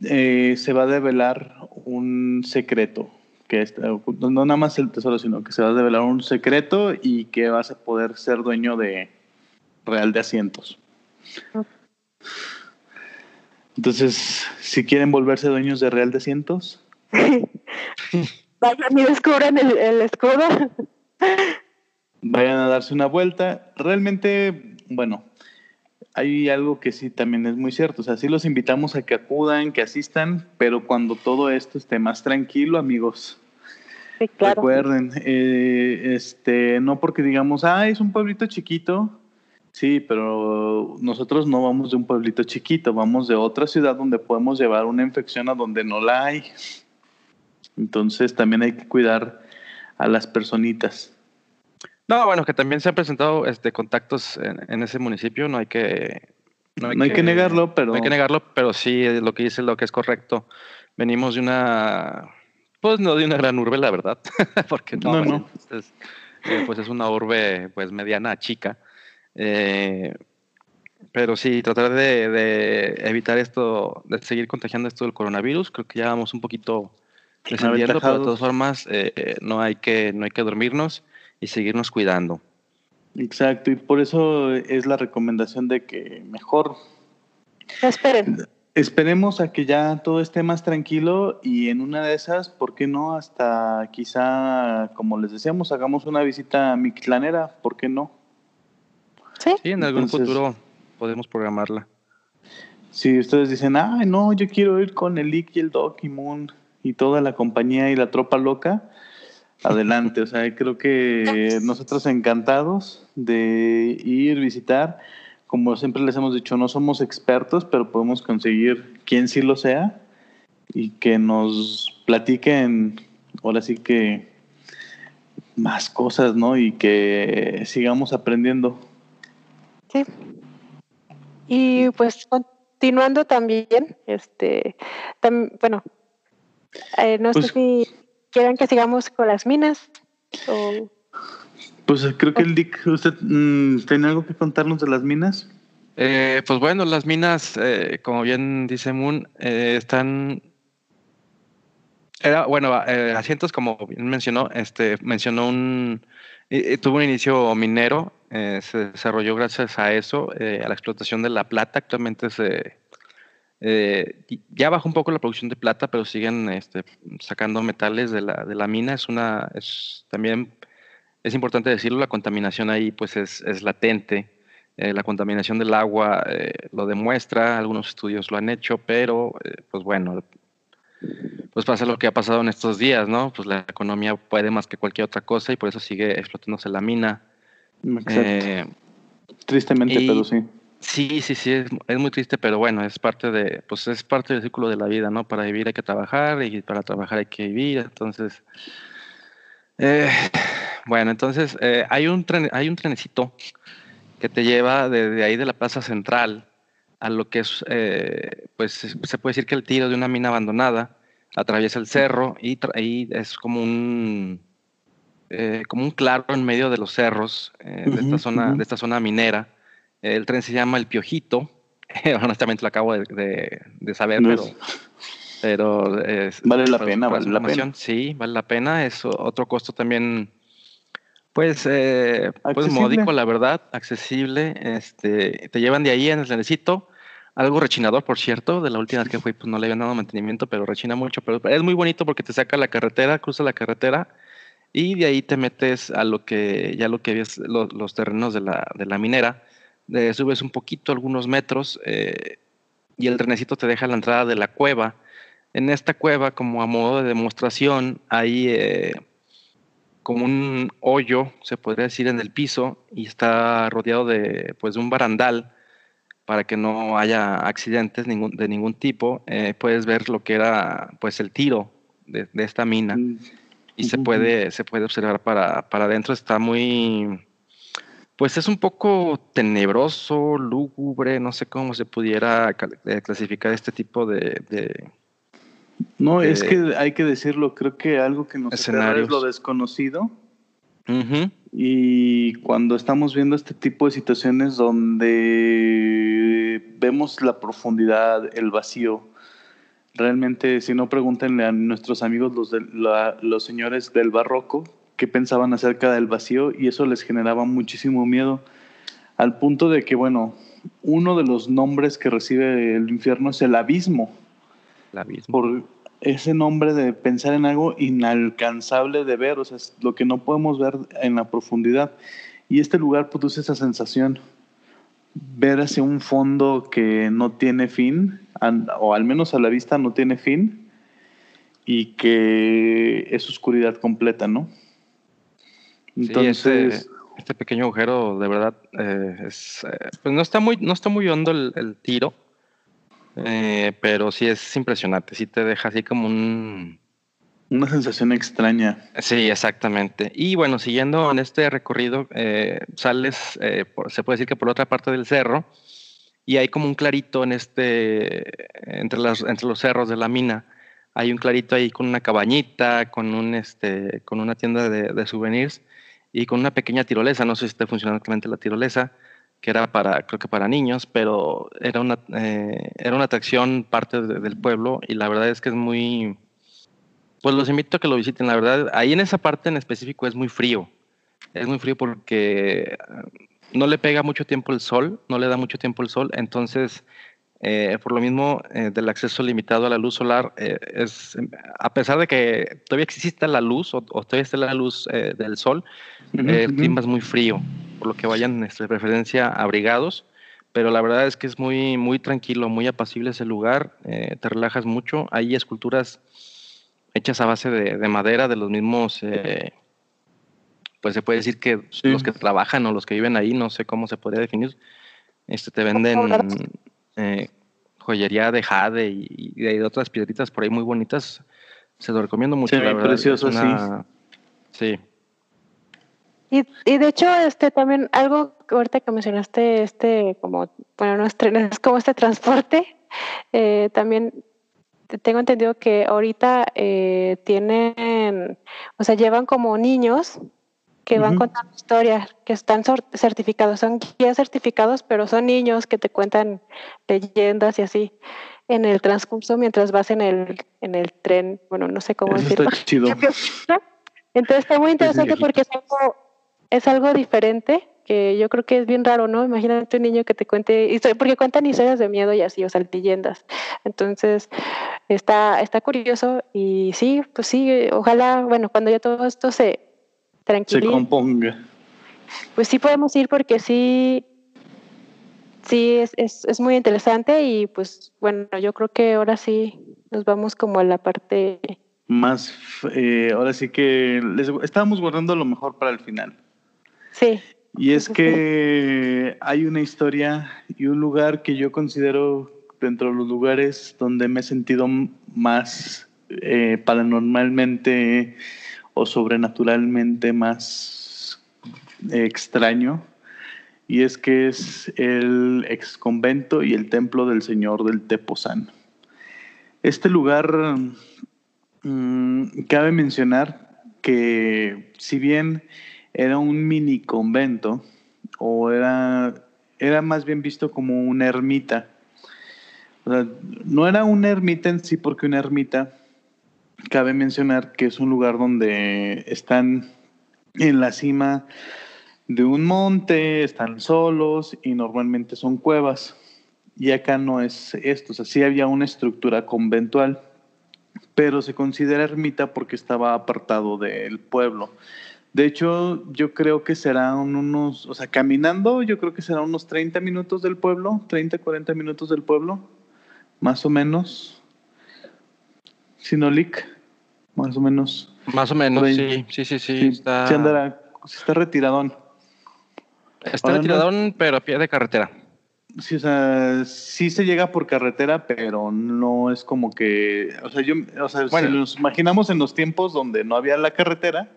S3: eh, se va a develar un secreto. Que no nada más el tesoro, sino que se va a develar un secreto y que vas a poder ser dueño de Real de Asientos. Entonces, si quieren volverse dueños de Real de Asientos,
S4: Vayan y descubran el, el escudo.
S3: Vayan a darse una vuelta. Realmente, bueno, hay algo que sí también es muy cierto. O sea, sí los invitamos a que acudan, que asistan, pero cuando todo esto esté más tranquilo, amigos. Recuerden, eh, este, no porque digamos, ah, es un pueblito chiquito. Sí, pero nosotros no vamos de un pueblito chiquito, vamos de otra ciudad donde podemos llevar una infección a donde no la hay. Entonces también hay que cuidar a las personitas.
S2: No, bueno, que también se han presentado este, contactos en, ese municipio, no hay que...
S3: No hay, que, negarlo, pero...
S2: No hay que negarlo, pero sí, lo que dice lo que es correcto. Venimos de una... Pues no de una gran urbe, la verdad, porque no, no, pues es una urbe pues mediana chica. pero sí, tratar de, evitar esto, de seguir contagiando esto del coronavirus, creo que ya vamos un poquito descendiendo, pero de todas formas no, hay que, no hay que dormirnos y seguirnos cuidando.
S3: Exacto, y por eso es la recomendación de que mejor
S4: esperen.
S3: Esperemos a que ya todo esté más tranquilo y en una de esas, ¿por qué no? Hasta quizá, como les decíamos, hagamos una visita a Mictlanera, ¿por qué no?
S2: Sí, en algún futuro podemos programarla.
S3: Si ustedes dicen, ay, no, yo quiero ir con el Lick y el Doc y Moon y toda la compañía y la tropa loca, adelante. o sea, creo que nosotros encantados de ir, visitar. Como siempre les hemos dicho, no somos expertos, pero podemos conseguir quien sí lo sea y que nos platiquen, ahora sí que más cosas, ¿no? Y que sigamos aprendiendo.
S4: Sí. Y pues continuando también, este, bueno, eh, no sé pues si ¿Quieren que sigamos con las minas?
S3: Pues creo que el Dick, ¿usted mm, tiene algo que contarnos de las minas?
S2: Eh, pues bueno, las minas, eh, como bien dice Moon, eh, están era, bueno, asientos como bien mencionó, este, mencionó un, tuvo un inicio minero, se desarrolló gracias a eso, a la explotación de la plata, actualmente se, eh, ya bajó un poco la producción de plata, pero siguen este, sacando metales de la, de la mina. Es una, es, también es importante decirlo, la contaminación ahí pues es, es latente. Eh, la contaminación del agua eh, lo demuestra, algunos estudios lo han hecho, pero pues bueno, pues pasa lo que ha pasado en estos días, ¿no? Pues la economía puede más que cualquier otra cosa y por eso sigue explotándose la mina.
S3: Tristemente, pero sí.
S2: Sí, sí, sí, es, muy triste, pero bueno, es parte de, pues es parte del círculo de la vida, ¿no? Para vivir hay que trabajar y para trabajar hay que vivir, entonces, eh, bueno, entonces eh, hay un tren, hay un trenecito que te lleva desde ahí de la plaza central a lo que es, eh, pues se puede decir que el tiro de una mina abandonada atraviesa el cerro y ahí es como un, como un claro en medio de los cerros de esta zona, de esta zona minera el tren se llama El Piojito. Honestamente lo acabo de, saber, pero,
S3: vale la pena, vale la pena.
S2: Sí, vale la pena. Es otro costo también, pues, eh, pues módico, la verdad, accesible. Este, te llevan de ahí en el trenecito. Algo rechinador, por cierto, de la última vez que fui, pues no le habían dado mantenimiento, pero rechina mucho. Pero es muy bonito porque te saca la carretera, cruza la carretera y de ahí te metes a lo que ya lo que ves los terrenos de la, de la minera subes un poquito, algunos metros, eh, y el trenecito te deja la entrada de la cueva. En esta cueva, como a modo de demostración, hay eh, como un hoyo, se podría decir, en el piso y está rodeado de, pues, de un barandal para que no haya accidentes ningún, de ningún tipo. Eh, puedes ver lo que era pues, el tiro de, esta mina mm. y se, puede, se puede observar para, para adentro. Está muy pues es un poco tenebroso, lúgubre, no sé cómo se pudiera eh, clasificar este tipo de...
S3: no, es que hay que decirlo, creo que algo que nos escenaria es lo desconocido. Y cuando estamos viendo este tipo de situaciones donde vemos la profundidad, el vacío, realmente si no pregúntenle a nuestros amigos los, de los señores del barroco, qué pensaban acerca del vacío y eso les generaba muchísimo miedo, al punto de que, bueno, uno de los nombres que recibe el infierno es el abismo.
S2: El abismo.
S3: Por ese nombre de pensar en algo inalcanzable de ver, o sea, es lo que no podemos ver en la profundidad. Y este lugar produce esa sensación, ver hacia un fondo que no tiene fin, o al menos a la vista no tiene fin, y que es oscuridad completa, ¿no?
S2: Entonces, este, pequeño agujero, de verdad, eh, es, eh, pues no está muy, no está muy hondo el, tiro, eh, pero sí es impresionante. Sí te deja así como un
S3: una sensación extraña.
S2: Sí, exactamente. Y bueno, siguiendo en este recorrido, sales, se puede decir que por otra parte del cerro, y hay como un clarito en este, entre, las, entre los cerros de la mina. Hay un clarito ahí con una cabañita, con un, este, con una tienda de, de souvenirs y con una pequeña tirolesa, no sé si está funcionando actualmente la tirolesa, que era para, creo que para niños, pero era una, eh, era una atracción parte del pueblo y la verdad es que es muy, pues los invito a que lo visiten, la verdad, ahí en esa parte en específico es muy frío, es muy frío porque no le pega mucho tiempo el sol, no le da mucho tiempo el sol, entonces eh, por lo mismo eh, del acceso limitado a la luz solar, eh, es, a pesar de que todavía exista la luz o, todavía está la luz del sol, el clima es muy frío, por lo que vayan de preferencia abrigados, pero la verdad es que es muy, muy tranquilo, muy apacible ese lugar, te relajas mucho, hay esculturas hechas a base de, madera de los mismos pues se puede decir que los que trabajan o los que viven ahí, no sé cómo se podría definir, este, te venden eh, joyería de jade y, de otras piedritas por ahí muy bonitas. Se lo recomiendo mucho.
S3: la verdad. precioso,
S2: sí.
S4: Y, y, de hecho, este también algo que ahorita que mencionaste, este como, bueno, no es, es como este transporte, eh, también tengo entendido que ahorita eh, tienen, o sea, llevan como niños que van contando historias, que están certificados, son guías certificados, pero son niños que te cuentan leyendas y así en el transcurso mientras vas en el, en el tren, bueno, no sé cómo decirlo. Entonces está muy interesante porque es algo, es algo diferente que yo creo que es bien raro, ¿no? Imagínate un niño que te cuente, porque cuentan historias de miedo y así, o sea, leyendas. Entonces, está, está curioso y sí, pues sí, ojalá, bueno, cuando ya todo esto se,
S3: se componga.
S4: Pues sí podemos ir porque sí, sí es, es, es, muy interesante y pues bueno, yo creo que ahora sí nos vamos como a la parte...
S3: Más, eh, ahora sí que les, estábamos guardando lo mejor para el final.
S4: Sí.
S3: Y es que hay una historia y un lugar que yo considero dentro de los lugares donde me he sentido más eh, paranormalmente o sobrenaturalmente más extraño, y es que es el ex convento y el templo del Señor del Tepozán. Este lugar, mm, cabe mencionar que si bien era un mini convento, o era, era más bien visto como una ermita, no era una ermita en sí porque una ermita cabe mencionar que es un lugar donde están en la cima de un monte, están solos y normalmente son cuevas. Y acá no es esto, o sea, sí había una estructura conventual, pero se considera ermita porque estaba apartado del pueblo. De hecho, yo creo que serán unos, o sea, caminando, yo creo que serán unos 30 minutos del pueblo, 30, 40 minutos del pueblo, más o menos. Sinolic más o menos.
S2: Más o menos, sí, sí, sí, sí.
S3: está... está retiradón.
S2: Está retiradón, pero a pie de carretera.
S3: Sí, o sea, sí se llega por carretera, pero no es como que, o sea, yo, o sea, si nos imaginamos en los tiempos donde no había la carretera.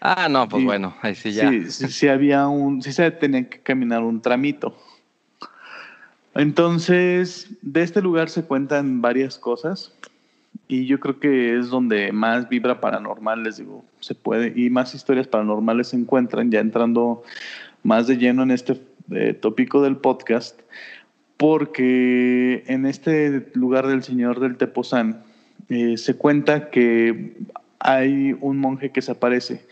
S2: Ah, no, pues bueno, ahí sí ya.
S3: Sí, sí, sí, había un, sí se tenía que caminar un tramito. Entonces, de este lugar se cuentan varias cosas y yo creo que es donde más vibra paranormal, les digo, se puede, y más historias paranormales se encuentran, ya entrando más de lleno en este eh, tópico del podcast, porque en este lugar del Señor del Tepozán eh, se cuenta que hay un monje que se aparece,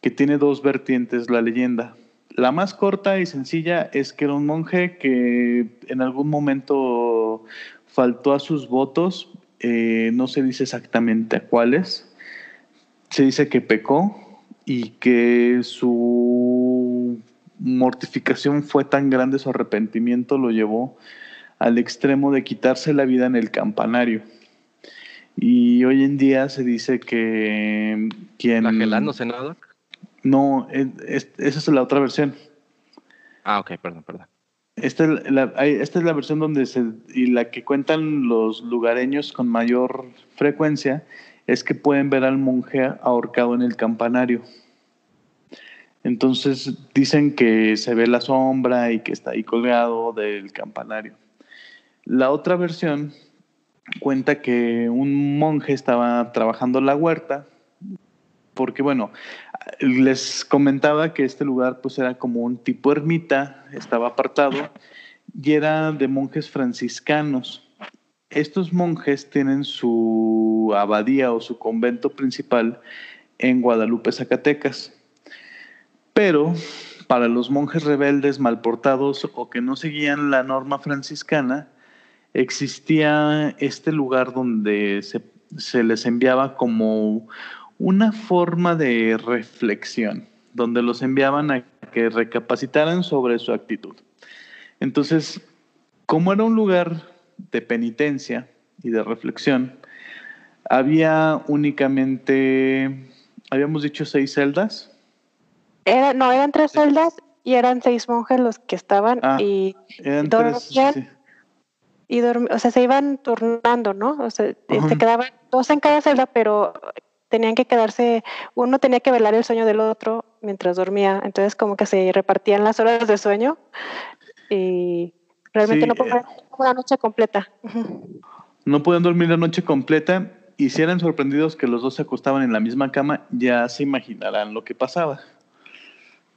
S3: que tiene dos vertientes la leyenda. La más corta y sencilla es que era un monje que en algún momento faltó a sus votos eh, no se dice exactamente a cuáles, se dice que pecó y que su mortificación fue tan grande, su arrepentimiento lo llevó al extremo de quitarse la vida en el campanario. Y hoy en día se dice que quien...
S2: ¿Flagelándose, no,
S3: No, esa es la otra versión.
S2: Ah, ok, perdón, perdón.
S3: Esta es, la, versión donde se, y la que cuentan los lugareños con mayor frecuencia, es que pueden ver al monje ahorcado en el campanario. Entonces dicen que se ve la sombra y que está ahí colgado del campanario. La otra versión cuenta que un monje estaba trabajando la huerta porque bueno, les comentaba que este lugar pues era como un tipo ermita, estaba apartado y era de monjes franciscanos. Estos monjes tienen su abadía o su convento principal en Guadalupe, Zacatecas. Pero para los monjes rebeldes malportados o que no seguían la norma franciscana, existía este lugar donde se, se les enviaba como una forma de reflexión, donde los enviaban a que recapacitaran sobre su actitud. Entonces, como era un lugar de penitencia y de reflexión, había únicamente, habíamos dicho seis celdas.
S4: Era, no, eran tres celdas y eran seis monjes los que estaban ah, y dormían. Y o sea, se iban turnando, ¿no? O sea, se quedaban dos en cada celda, pero tenían que quedarse, uno tenía que velar el sueño del otro mientras dormía, entonces como que se repartían las horas de sueño y realmente no podían dormir la noche completa.
S3: No podían dormir la noche completa y si eran sorprendidos que los dos se acostaban en la misma cama, ya se imaginarán lo que pasaba.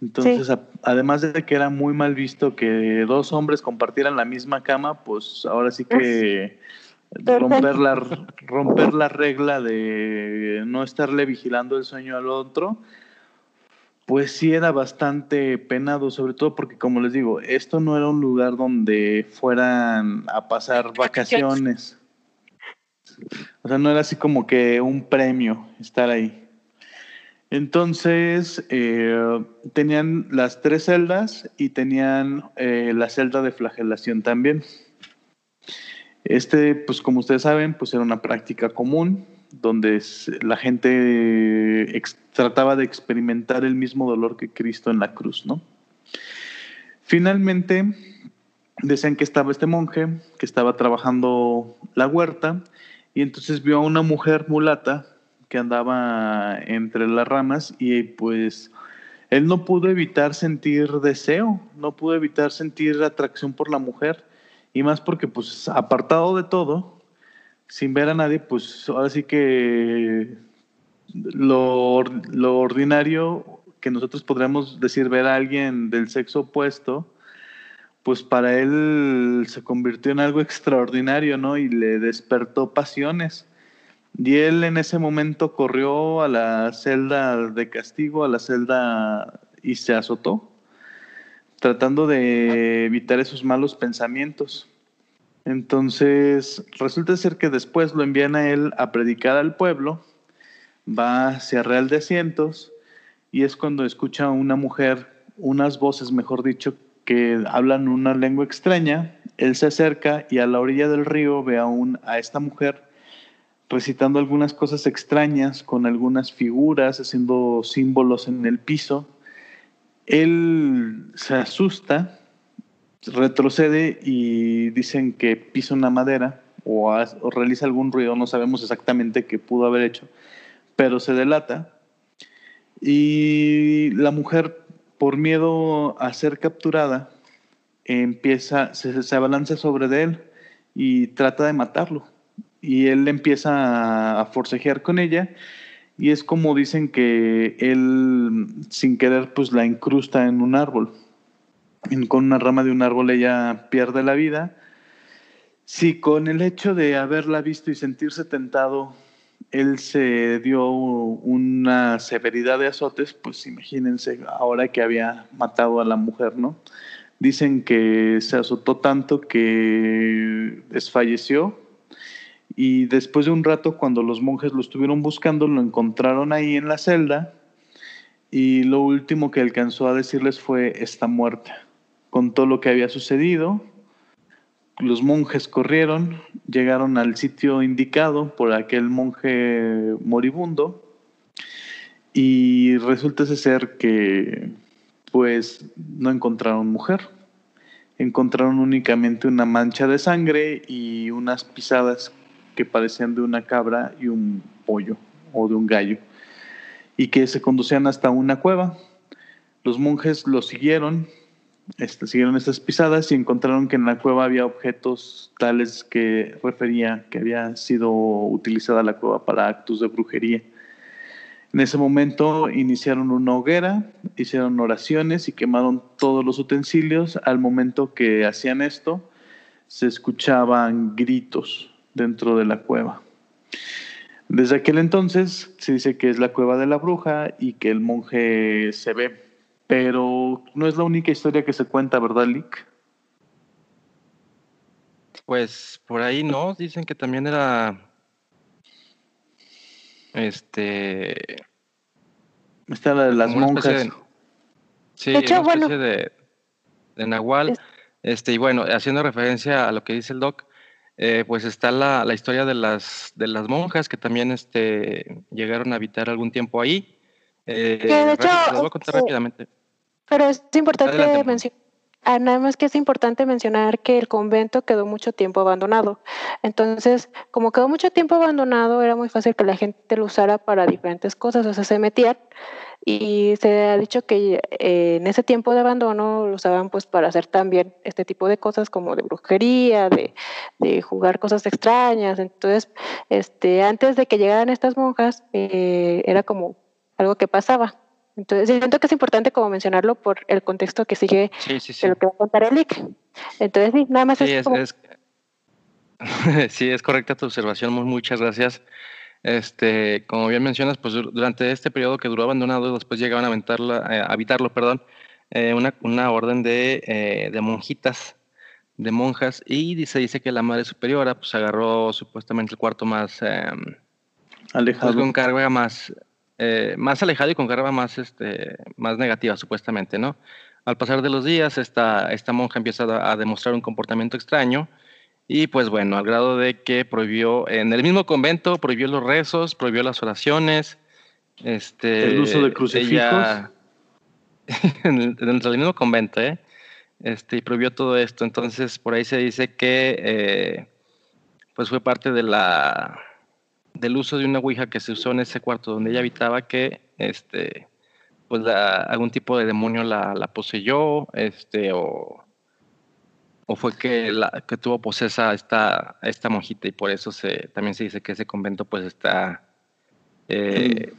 S3: Entonces, además de que era muy mal visto que dos hombres compartieran la misma cama, pues ahora sí que romper la, romper la regla de no estarle vigilando el sueño al otro, pues sí era bastante penado, sobre todo porque, como les digo, esto no era un lugar donde fueran a pasar vacaciones. O sea, no era así como que un premio estar ahí. Entonces, eh, tenían las tres celdas y tenían eh, la celda de flagelación también. Este, pues como ustedes saben, pues era una práctica común donde la gente trataba de experimentar el mismo dolor que Cristo en la cruz, ¿no? Finalmente, decían que estaba este monje que estaba trabajando la huerta y entonces vio a una mujer mulata que andaba entre las ramas y pues él no pudo evitar sentir deseo, no pudo evitar sentir atracción por la mujer y más porque, pues, apartado de todo, sin ver a nadie, pues ahora sí que lo, lo ordinario que nosotros podríamos decir ver a alguien del sexo opuesto, pues para él se convirtió en algo extraordinario, ¿no? Y le despertó pasiones. Y él en ese momento corrió a la celda de castigo, a la celda y se azotó tratando de evitar esos malos pensamientos. Entonces, resulta ser que después lo envían a él a predicar al pueblo, va hacia Real de Asientos y es cuando escucha a una mujer, unas voces, mejor dicho, que hablan una lengua extraña. Él se acerca y a la orilla del río ve a, a esta mujer recitando algunas cosas extrañas con algunas figuras, haciendo símbolos en el piso él se asusta, retrocede y dicen que pisa una madera o, realiza algún ruido, no sabemos exactamente qué pudo haber hecho, pero se delata. Y la mujer, por miedo a ser capturada, empieza, se, se abalanza sobre él y trata de matarlo. Y él empieza a forcejear con ella y es como dicen que él sin querer pues la incrusta en un árbol. con una rama de un árbol ella pierde la vida. Si con el hecho de haberla visto y sentirse tentado, él se dio una severidad de azotes, pues imagínense ahora que había matado a la mujer, ¿no? Dicen que se azotó tanto que desfalleció y después de un rato, cuando los monjes lo estuvieron buscando, lo encontraron ahí en la celda y lo último que alcanzó a decirles fue, está muerta. Contó lo que había sucedido, los monjes corrieron, llegaron al sitio indicado por aquel monje moribundo y resulta ser que pues no encontraron mujer. Encontraron únicamente una mancha de sangre y unas pisadas que parecían de una cabra y un pollo o de un gallo, y que se conducían hasta una cueva. Los monjes lo siguieron, este, siguieron estas pisadas y encontraron que en la cueva había objetos tales que refería que había sido utilizada la cueva para actos de brujería. En ese momento iniciaron una hoguera, hicieron oraciones y quemaron todos los utensilios. Al momento que hacían esto, se escuchaban gritos dentro de la cueva. Desde aquel entonces se dice que es la cueva de la bruja y que el monje se ve, pero no es la única historia que se cuenta, ¿verdad, Lick?
S2: Pues por ahí no, dicen que también era este.
S3: Esta la de las monjas.
S2: sí, una especie de, de Nahual. Este, y bueno, haciendo referencia a lo que dice el Doc, eh, pues está la, la, historia de las, de las monjas que también este, llegaron a habitar algún tiempo ahí.
S4: Eh, que de hecho, voy a contar rápidamente. Pero es importante mencionar Ah, nada más que es importante mencionar que el convento quedó mucho tiempo abandonado. Entonces, como quedó mucho tiempo abandonado, era muy fácil que la gente lo usara para diferentes cosas. O sea, se metían y se ha dicho que eh, en ese tiempo de abandono lo usaban pues para hacer también este tipo de cosas como de brujería, de, de jugar cosas extrañas. Entonces, este, antes de que llegaran estas monjas, eh, era como algo que pasaba. Entonces, siento que es importante como mencionarlo por el contexto que sigue de lo que va a contar el IC. Entonces, sí, nada más
S2: sí, es, sí, es correcta tu observación, muchas gracias. Este, como bien mencionas, pues durante este periodo que duró abandonado, después llegaban a, eh, habitarlo, perdón, eh, una, una, orden de, eh, de, monjitas, de monjas, y se dice que la madre superiora pues agarró supuestamente el cuarto más em,
S3: alejado,
S2: pues, con carga más eh, más alejado y con carga más, este, más negativa, supuestamente, ¿no? Al pasar de los días, esta, esta monja empieza a, demostrar un comportamiento extraño y pues bueno, al grado de que prohibió, en el mismo convento, prohibió los rezos, prohibió las oraciones, este,
S3: el uso de crucifijos.
S2: dentro del mismo convento, ¿eh? Este, y prohibió todo esto. Entonces, por ahí se dice que eh, pues fue parte de la del uso de una ouija que se usó en ese cuarto donde ella habitaba que este pues algún tipo de demonio la, la poseyó este o, o fue que la que tuvo posesa esta esta monjita y por eso se también se dice que ese convento pues está eh,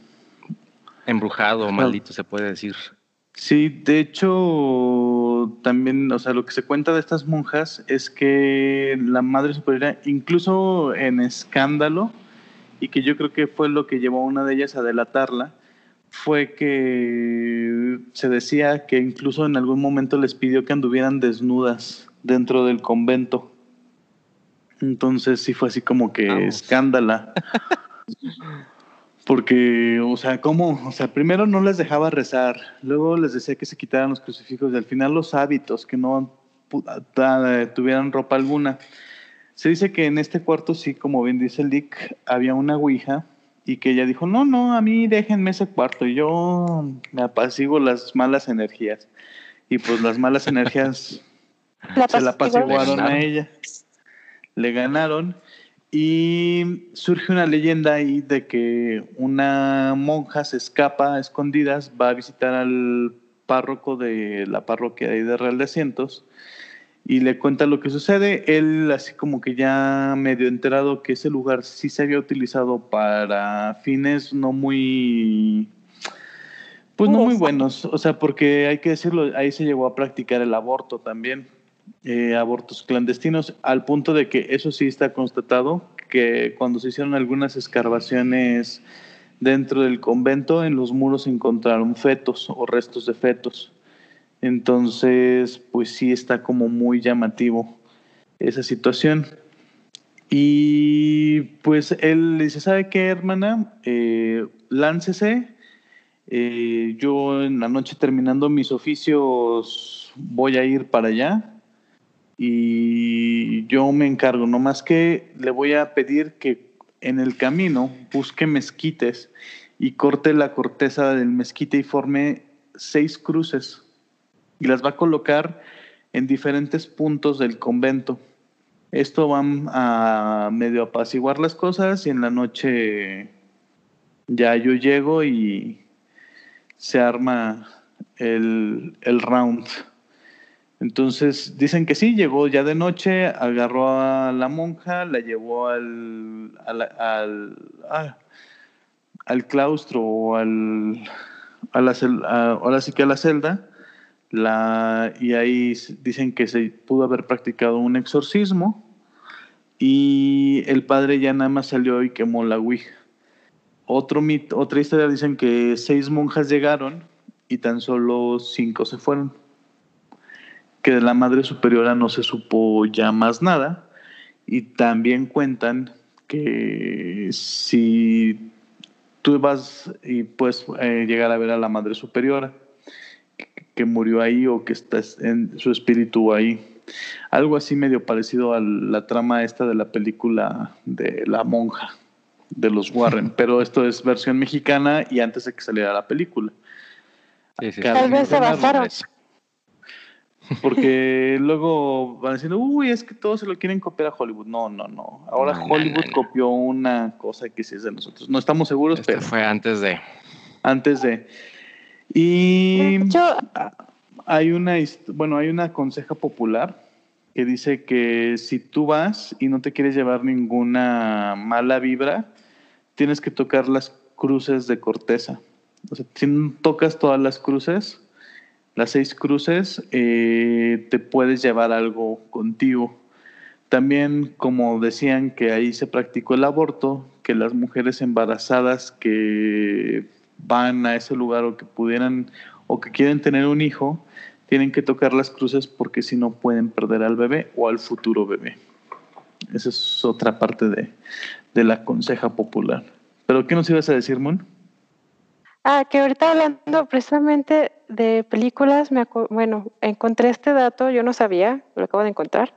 S2: embrujado o maldito se puede decir
S3: sí de hecho también o sea lo que se cuenta de estas monjas es que la madre superiora incluso en escándalo y que yo creo que fue lo que llevó a una de ellas a delatarla, fue que se decía que incluso en algún momento les pidió que anduvieran desnudas dentro del convento. Entonces sí fue así como que escándala. Porque, o sea, ¿cómo? O sea, primero no les dejaba rezar, luego les decía que se quitaran los crucifijos y al final los hábitos, que no tuvieran ropa alguna. Se dice que en este cuarto sí, como bien dice el Dick, había una ouija y que ella dijo, no, no, a mí déjenme ese cuarto, yo me apaciguo las malas energías. Y pues las malas energías se la apaciguaron a ella, le ganaron. Y surge una leyenda ahí de que una monja se escapa a escondidas, va a visitar al párroco de la parroquia de Real de Asientos y le cuenta lo que sucede. Él así como que ya medio enterado que ese lugar sí se había utilizado para fines no muy... Pues no muy buenos, o sea, porque hay que decirlo, ahí se llegó a practicar el aborto también, eh, abortos clandestinos, al punto de que eso sí está constatado, que cuando se hicieron algunas escarbaciones dentro del convento, en los muros se encontraron fetos o restos de fetos. Entonces, pues sí está como muy llamativo esa situación. Y pues él dice, ¿sabe qué, hermana? Eh, láncese. Eh, yo en la noche terminando mis oficios voy a ir para allá y yo me encargo, no más que le voy a pedir que en el camino busque mezquites y corte la corteza del mezquite y forme seis cruces y las va a colocar en diferentes puntos del convento. Esto va a medio apaciguar las cosas y en la noche ya yo llego y se arma el, el round. Entonces dicen que sí, llegó ya de noche, agarró a la monja, la llevó al, al, al, ah, claustro o al, a la, ahora sí que a la celda, la, y ahí dicen que se pudo haber practicado un exorcismo y el padre ya nada más salió y quemó la Ouija. Otro mito, otra historia dicen que seis monjas llegaron y tan solo cinco se fueron. Que de la madre superiora no se supo ya más nada. Y también cuentan que si tú vas y puedes eh, llegar a ver a la madre superiora que murió ahí o que está en su espíritu ahí. Algo así medio parecido a la trama esta de la película de la monja de los Warren, pero esto es versión mexicana y antes de que saliera la película.
S4: Tal vez se basaron.
S3: Porque luego van diciendo, uy, es que todos se lo quieren copiar a Hollywood. No, no, no. Ahora Hollywood copió una cosa que sí es de nosotros. No estamos seguros,
S5: este pero. fue antes de.
S3: Antes de. Y. hay una, bueno, hay una conseja popular que dice que si tú vas y no te quieres llevar ninguna mala vibra, tienes que tocar las cruces de corteza. O sea, si no tocas todas las cruces, las seis cruces, eh, te puedes llevar algo contigo. También, como decían que ahí se practicó el aborto, que las mujeres embarazadas que van a ese lugar o que pudieran o que quieren tener un hijo, tienen que tocar las cruces porque si no pueden perder al bebé o al futuro bebé. Esa es otra parte de, de la conseja popular. ¿Pero qué nos ibas a decir, Moon?
S4: Ah, que ahorita hablando precisamente de películas, me bueno, encontré este dato, yo no sabía, lo acabo de encontrar,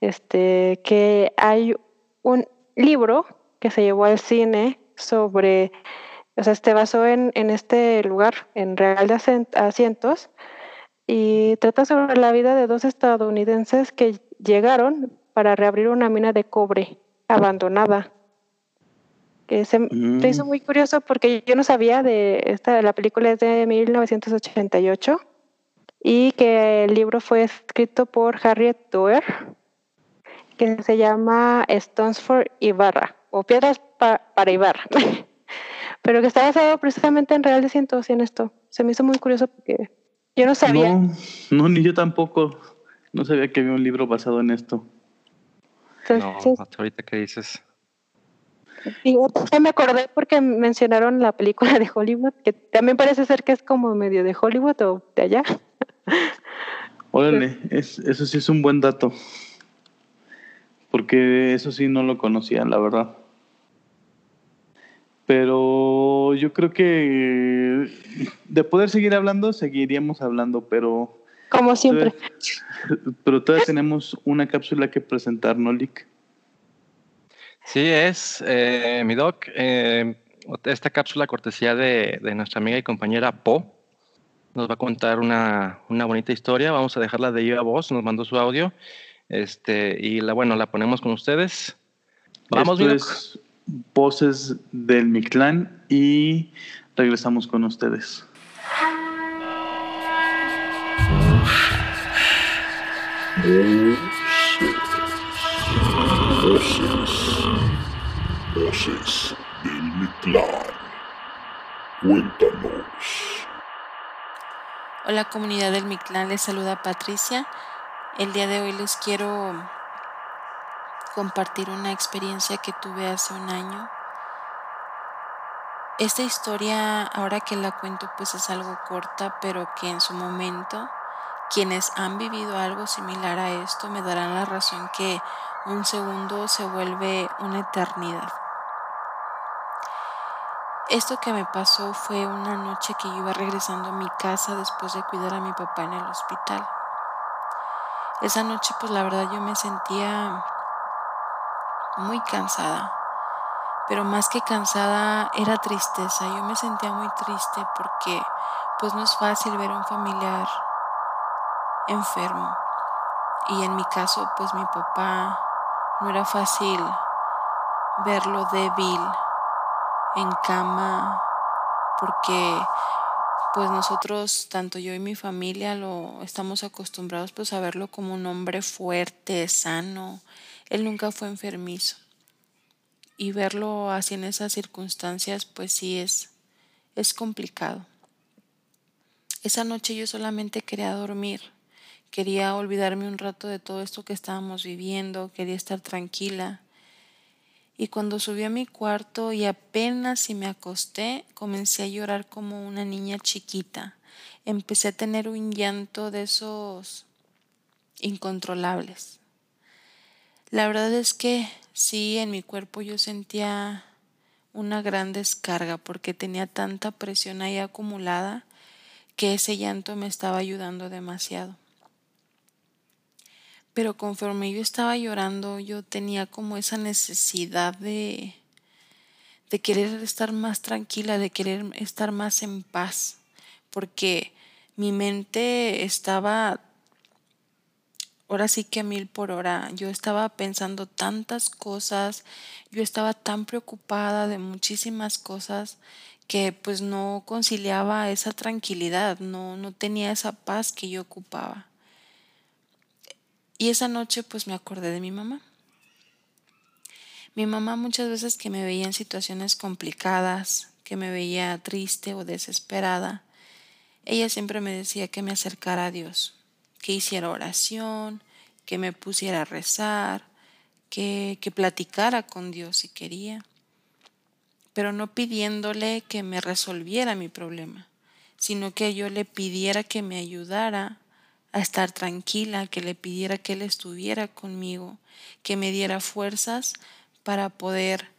S4: este, que hay un libro que se llevó al cine sobre, o sea, este basó en, en este lugar, en Real de Asientos, y trata sobre la vida de dos estadounidenses que llegaron para reabrir una mina de cobre abandonada que se me hizo mm. muy curioso porque yo no sabía de esta, la película es de 1988 y que el libro fue escrito por Harriet Doer, que se llama Stones for Ibarra, o Piedras para Ibarra, pero que está basado precisamente en Real de Cientos y en esto. Se me hizo muy curioso porque yo no sabía.
S3: No, no, ni yo tampoco. No sabía que había un libro basado en esto.
S5: no, hasta ahorita que dices.
S4: Sí, me acordé porque mencionaron la película de Hollywood, que también parece ser que es como medio de Hollywood o de allá.
S3: Órale, es, eso sí es un buen dato. Porque eso sí no lo conocía, la verdad. Pero yo creo que de poder seguir hablando, seguiríamos hablando, pero...
S4: Como siempre.
S3: pero todavía tenemos una cápsula que presentar, ¿no, Lick?
S5: Sí, es, eh, mi doc, eh, esta cápsula cortesía de, nuestra amiga y compañera Po. Nos va a contar una, bonita historia. Vamos a dejarla de a voz, nos mandó su audio. Este, y la, bueno, la ponemos con ustedes.
S3: Vamos, Esto Voces del Mictlán y regresamos con ustedes.
S1: Voces del Mictlán. Cuéntanos.
S6: Hola comunidad del Mictlán, les saluda Patricia. El día de hoy les quiero compartir una experiencia que tuve hace un año. Esta historia, ahora que la cuento, pues es algo corta, pero que en su momento quienes han vivido algo similar a esto me darán la razón que un segundo se vuelve una eternidad. Esto que me pasó fue una noche que iba regresando a mi casa después de cuidar a mi papá en el hospital. Esa noche pues la verdad yo me sentía muy cansada, pero más que cansada era tristeza. Yo me sentía muy triste porque pues no es fácil ver a un familiar enfermo. Y en mi caso pues mi papá no era fácil verlo débil en cama porque pues nosotros, tanto yo y mi familia, lo estamos acostumbrados pues a verlo como un hombre fuerte, sano. Él nunca fue enfermizo. y verlo así en esas circunstancias, pues sí es, es complicado. Esa noche yo solamente quería dormir, quería olvidarme un rato de todo esto que estábamos viviendo, quería estar tranquila. Y cuando subí a mi cuarto y apenas si me acosté, comencé a llorar como una niña chiquita. Empecé a tener un llanto de esos incontrolables. La verdad es que sí, en mi cuerpo yo sentía una gran descarga porque tenía tanta presión ahí acumulada que ese llanto me estaba ayudando demasiado. Pero conforme yo estaba llorando, yo tenía como esa necesidad de, de querer estar más tranquila, de querer estar más en paz, porque mi mente estaba ahora sí que a mil por hora. Yo estaba pensando tantas cosas, yo estaba tan preocupada de muchísimas cosas que pues no conciliaba esa tranquilidad, no, no tenía esa paz que yo ocupaba. Y esa noche pues me acordé de mi mamá. Mi mamá muchas veces que me veía en situaciones complicadas, que me veía triste o desesperada, ella siempre me decía que me acercara a Dios, que hiciera oración, que me pusiera a rezar, que, que platicara con Dios si quería pero no pidiéndole que me resolviera mi problema, sino que yo le pidiera que me ayudara a estar tranquila, que le pidiera que Él estuviera conmigo, que me diera fuerzas para poder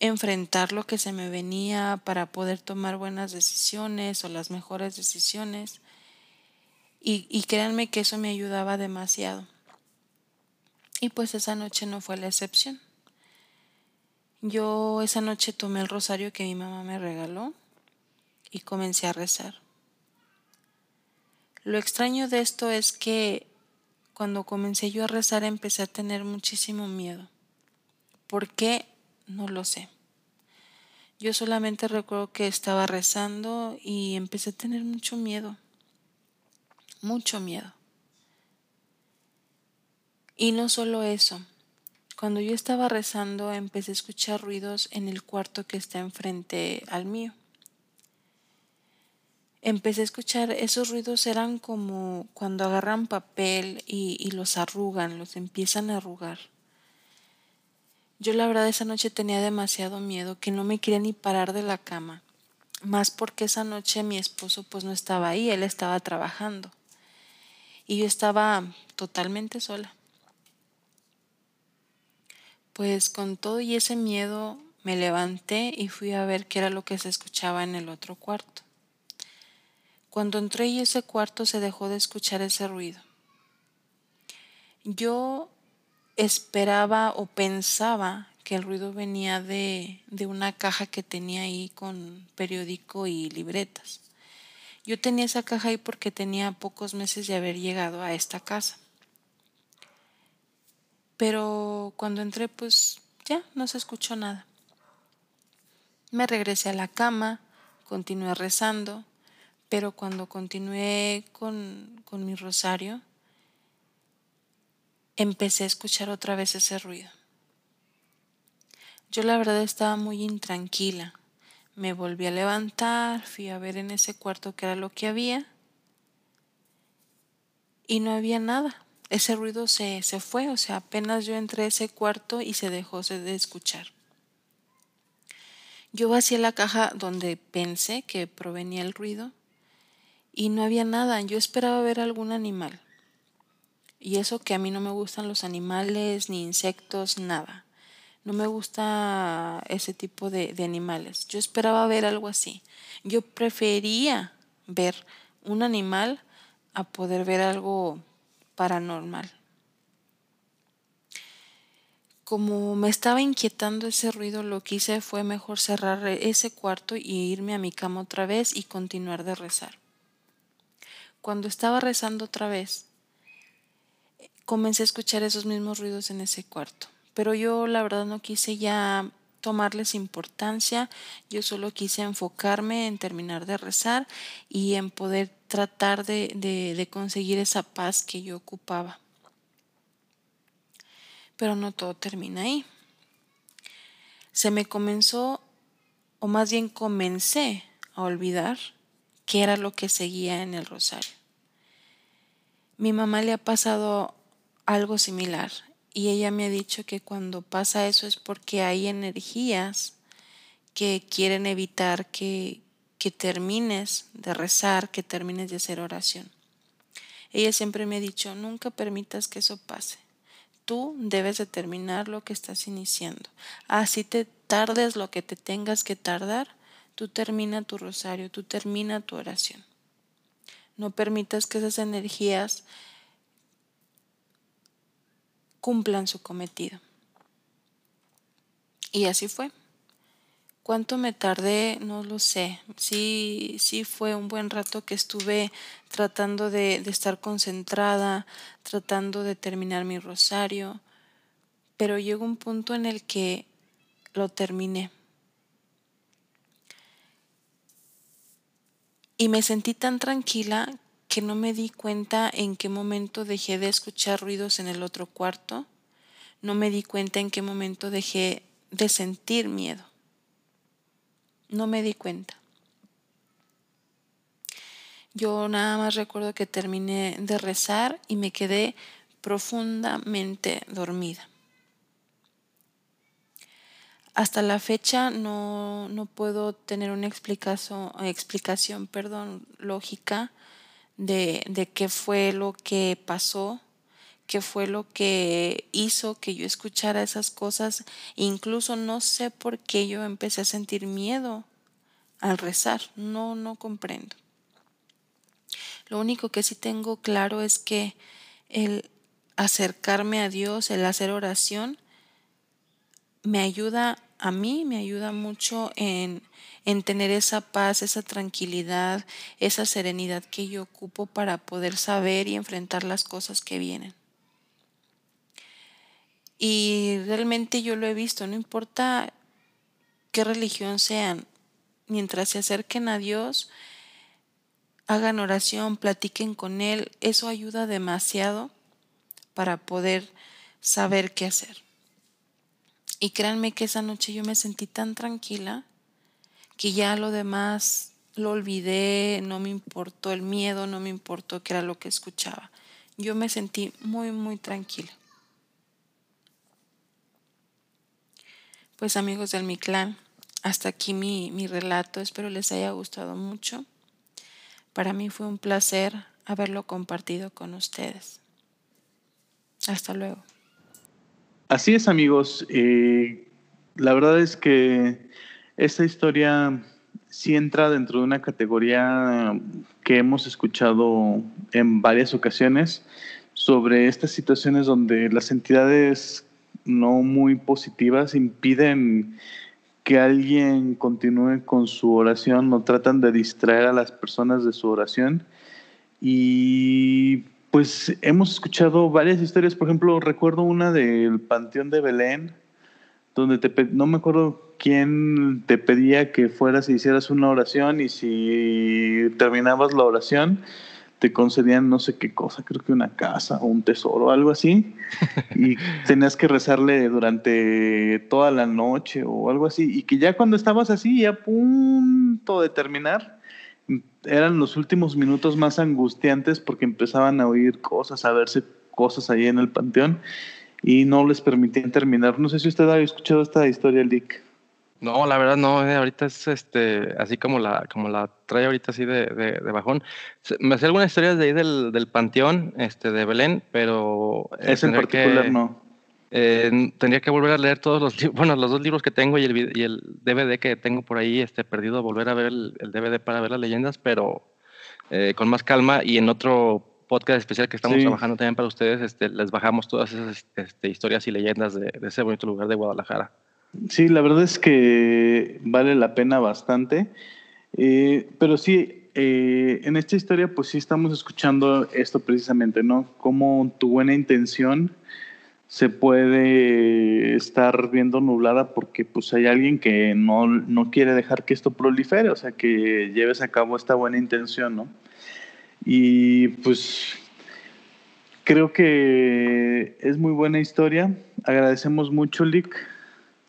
S6: enfrentar lo que se me venía, para poder tomar buenas decisiones o las mejores decisiones. Y, y créanme que eso me ayudaba demasiado. Y pues esa noche no fue la excepción. Yo esa noche tomé el rosario que mi mamá me regaló y comencé a rezar. Lo extraño de esto es que cuando comencé yo a rezar empecé a tener muchísimo miedo. ¿Por qué? No lo sé. Yo solamente recuerdo que estaba rezando y empecé a tener mucho miedo. Mucho miedo. Y no solo eso cuando yo estaba rezando empecé a escuchar ruidos en el cuarto que está enfrente al mío. Empecé a escuchar, esos ruidos eran como cuando agarran papel y, los arrugan, los empiezan a arrugar. Yo la verdad esa noche tenía demasiado miedo que no me quería ni parar de la cama, más porque esa noche mi esposo pues no estaba ahí, él estaba trabajando y yo estaba totalmente sola. Pues con todo y ese miedo me levanté y fui a ver qué era lo que se escuchaba en el otro cuarto. Cuando entré y ese cuarto se dejó de escuchar ese ruido. Yo esperaba o pensaba que el ruido venía de, de una caja que tenía ahí con periódico y libretas. Yo tenía esa caja ahí porque tenía pocos meses de haber llegado a esta casa. Pero cuando entré, pues ya no se escuchó nada. Me regresé a la cama, continué rezando, pero cuando continué con, con mi rosario, empecé a escuchar otra vez ese ruido. Yo la verdad estaba muy intranquila. Me volví a levantar, fui a ver en ese cuarto qué era lo que había y no había nada ese ruido se, se fue, o sea, apenas yo entré a ese cuarto y se dejó de escuchar. Yo vacié la caja donde pensé que provenía el ruido y no había nada. Yo esperaba ver algún animal. Y eso que a mí no me gustan los animales, ni insectos, nada. No me gusta ese tipo de, animales. Yo esperaba ver algo así. Yo prefería ver un animal a poder ver algo paranormal. Como me estaba inquietando ese ruido, lo que hice fue mejor cerrar ese cuarto y irme a mi cama otra vez y continuar de rezar. Cuando estaba rezando otra vez, comencé a escuchar esos mismos ruidos en ese cuarto, pero yo la verdad no quise ya tomarles importancia, yo solo quise enfocarme en terminar de rezar y en poder tratar de, conseguir esa paz que yo ocupaba. Pero no todo termina ahí. se me comenzó, o más bien comencé a olvidar qué era lo que seguía en el rosario. Mi mamá le ha pasado algo similar y ella me ha dicho que cuando pasa eso es porque hay energías que quieren evitar que, que termines de rezar, que termines de hacer oración. Ella siempre me ha dicho, nunca permitas que eso pase. Tú debes de terminar lo que estás iniciando. Así te tardes lo que te tengas que tardar, tú termina tu rosario, tú termina tu oración. No permitas que esas energías cumplan su cometido. Y así fue. ¿Cuánto me tardé? No lo sé. Sí, sí fue un buen rato que estuve tratando de, estar concentrada, tratando de terminar mi rosario, pero llegó un punto en el que lo terminé. Y me sentí tan tranquila que no me di cuenta en qué momento dejé de escuchar ruidos en el otro cuarto, no me di cuenta en qué momento dejé de sentir miedo. No me di cuenta. Yo nada más recuerdo que terminé de rezar y me quedé profundamente dormida. Hasta la fecha no, no puedo tener una explicación, perdón, lógica de, de qué fue lo que pasó, qué fue lo que hizo que yo escuchara esas cosas. Incluso no sé por qué yo empecé a sentir miedo al rezar. No, no comprendo. Lo único que sí tengo claro es que el acercarme a Dios, el hacer oración, me ayuda a mí, me ayuda mucho en, en tener esa paz, esa tranquilidad, esa serenidad que yo ocupo para poder saber y enfrentar las cosas que vienen. Y realmente yo lo he visto, no importa qué religión sean, mientras se acerquen a Dios, hagan oración, platiquen con Él, eso ayuda demasiado para poder saber qué hacer. Y créanme que esa noche yo me sentí tan tranquila que ya lo demás lo olvidé, no me importó el miedo, no me importó qué era lo que escuchaba. Yo me sentí muy, muy tranquila. Pues amigos del mi clan, hasta aquí mi, mi relato, espero les haya gustado mucho. Para mí fue un placer haberlo compartido con ustedes. Hasta luego.
S3: Así es amigos, eh, la verdad es que esta historia sí entra dentro de una categoría que hemos escuchado en varias ocasiones sobre estas situaciones donde las entidades no muy positivas impiden que alguien continúe con su oración o tratan de distraer a las personas de su oración. Y pues hemos escuchado varias historias, por ejemplo, recuerdo una del Panteón de Belén, donde te, no me acuerdo quién te pedía que fueras y hicieras una oración y si terminabas la oración, te concedían no sé qué cosa, creo que una casa o un tesoro, algo así, y tenías que rezarle durante toda la noche o algo así, y que ya cuando estabas así, a punto de terminar, eran los últimos minutos más angustiantes porque empezaban a oír cosas, a verse cosas ahí en el panteón y no les permitían terminar. No sé si usted ha escuchado esta historia, Lick.
S5: No, la verdad no, eh, ahorita es este, así como la, como la trae ahorita así de, de, bajón. Me hacía algunas historias de ahí del, del panteón, este, de Belén, pero...
S3: Eh, es en particular no.
S5: Eh, tendría que volver a leer todos los bueno, los dos libros que tengo y el, y el DVD que tengo por ahí, este, perdido, volver a ver el, DVD para ver las leyendas, pero con más calma y en otro podcast especial que estamos trabajando también para ustedes, este, les bajamos todas esas este, historias y leyendas de, de ese bonito lugar de Guadalajara.
S3: Sí, la verdad es que vale la pena bastante. Eh, pero sí, eh, en esta historia pues sí estamos escuchando esto precisamente, ¿no? Cómo tu buena intención se puede estar viendo nublada porque pues hay alguien que no, no quiere dejar que esto prolifere, o sea, que lleves a cabo esta buena intención, ¿no? Y pues creo que es muy buena historia. Agradecemos mucho, Lick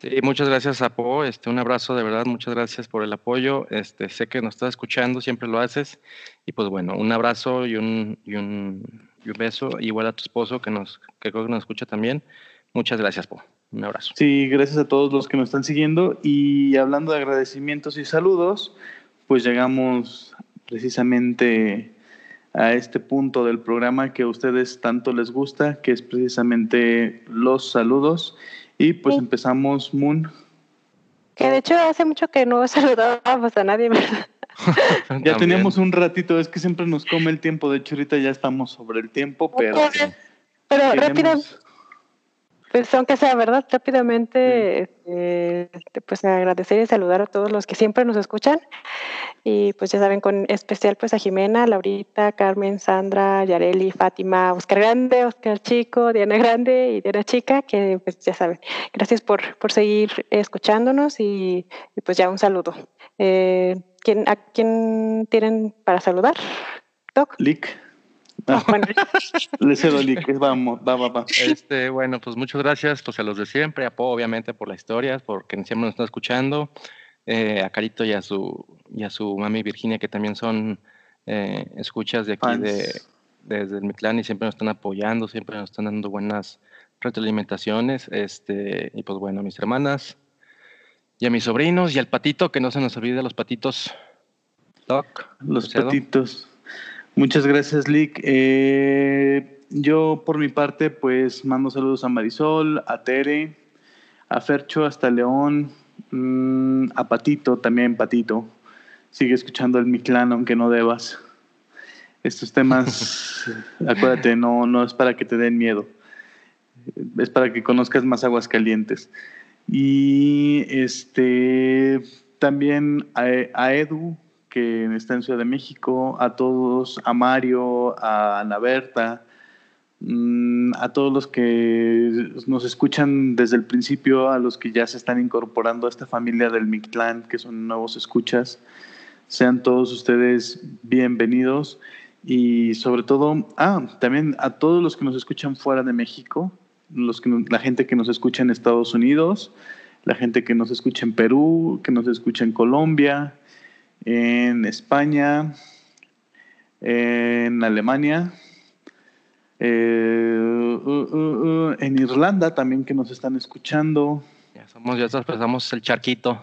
S2: Sí, muchas gracias, Apo. Este, un abrazo de verdad, muchas gracias por el apoyo. Este, sé que nos estás escuchando, siempre lo haces. Y pues bueno, un abrazo y un, y un, y un beso, igual a tu esposo que nos, que creo que nos escucha también. Muchas gracias, Po. Un abrazo.
S3: Sí, gracias a todos los que nos están siguiendo. Y hablando de agradecimientos y saludos, pues llegamos precisamente a este punto del programa que a ustedes tanto les gusta, que es precisamente los saludos. Y pues empezamos, Moon.
S4: Que de hecho hace mucho que no saludábamos a nadie, ¿verdad?
S3: ya teníamos un ratito, es que siempre nos come el tiempo, de hecho ahorita ya estamos sobre el tiempo, pero...
S4: Pero rápido, pues aunque sea verdad, rápidamente, este, pues agradecer y saludar a todos los que siempre nos escuchan. Y pues ya saben, con especial pues a Jimena, Laurita, Carmen, Sandra, Yareli, Fátima, Oscar Grande, Oscar Chico, Diana Grande y Diana Chica, que pues ya saben. Gracias por, por seguir escuchándonos y, pues ya un saludo. Eh, ¿quién, ¿A quién tienen para saludar?
S3: Doc. Lick. Ah, bueno. Le cedo vamos, va, va, va.
S2: Este, bueno, pues muchas gracias pues a los de siempre, a Po, obviamente por la historia, porque siempre nos están escuchando, eh, a Carito y a su y a su mami Virginia, que también son eh, escuchas de aquí de, desde el Mictlán y siempre nos están apoyando, siempre nos están dando buenas retroalimentaciones, este, y pues bueno, a mis hermanas y a mis sobrinos y al patito, que no se nos olvide los patitos.
S3: Doc, los patitos. Muchas gracias, Lick. Eh, yo, por mi parte, pues mando saludos a Marisol, a Tere, a Fercho, hasta León, mm, a Patito, también Patito. Sigue escuchando el Miclán, aunque no debas. Estos temas, acuérdate, no, no es para que te den miedo. Es para que conozcas más aguas calientes. Y este también a Edu, que está en Ciudad de México, a todos, a Mario, a Ana Berta, mm, a todos los que nos escuchan desde el principio, a los que ya se están incorporando a esta familia del Mictlán, que son nuevos escuchas. Sean todos ustedes bienvenidos y sobre todo, ah, también a todos los que nos escuchan fuera de México, los que, la gente que nos escucha en Estados Unidos, la gente que nos escucha en Perú, que nos escucha en Colombia, en España, en Alemania, eh, uh, uh, uh, en Irlanda también que nos están escuchando.
S2: Ya somos, ya pasamos el charquito.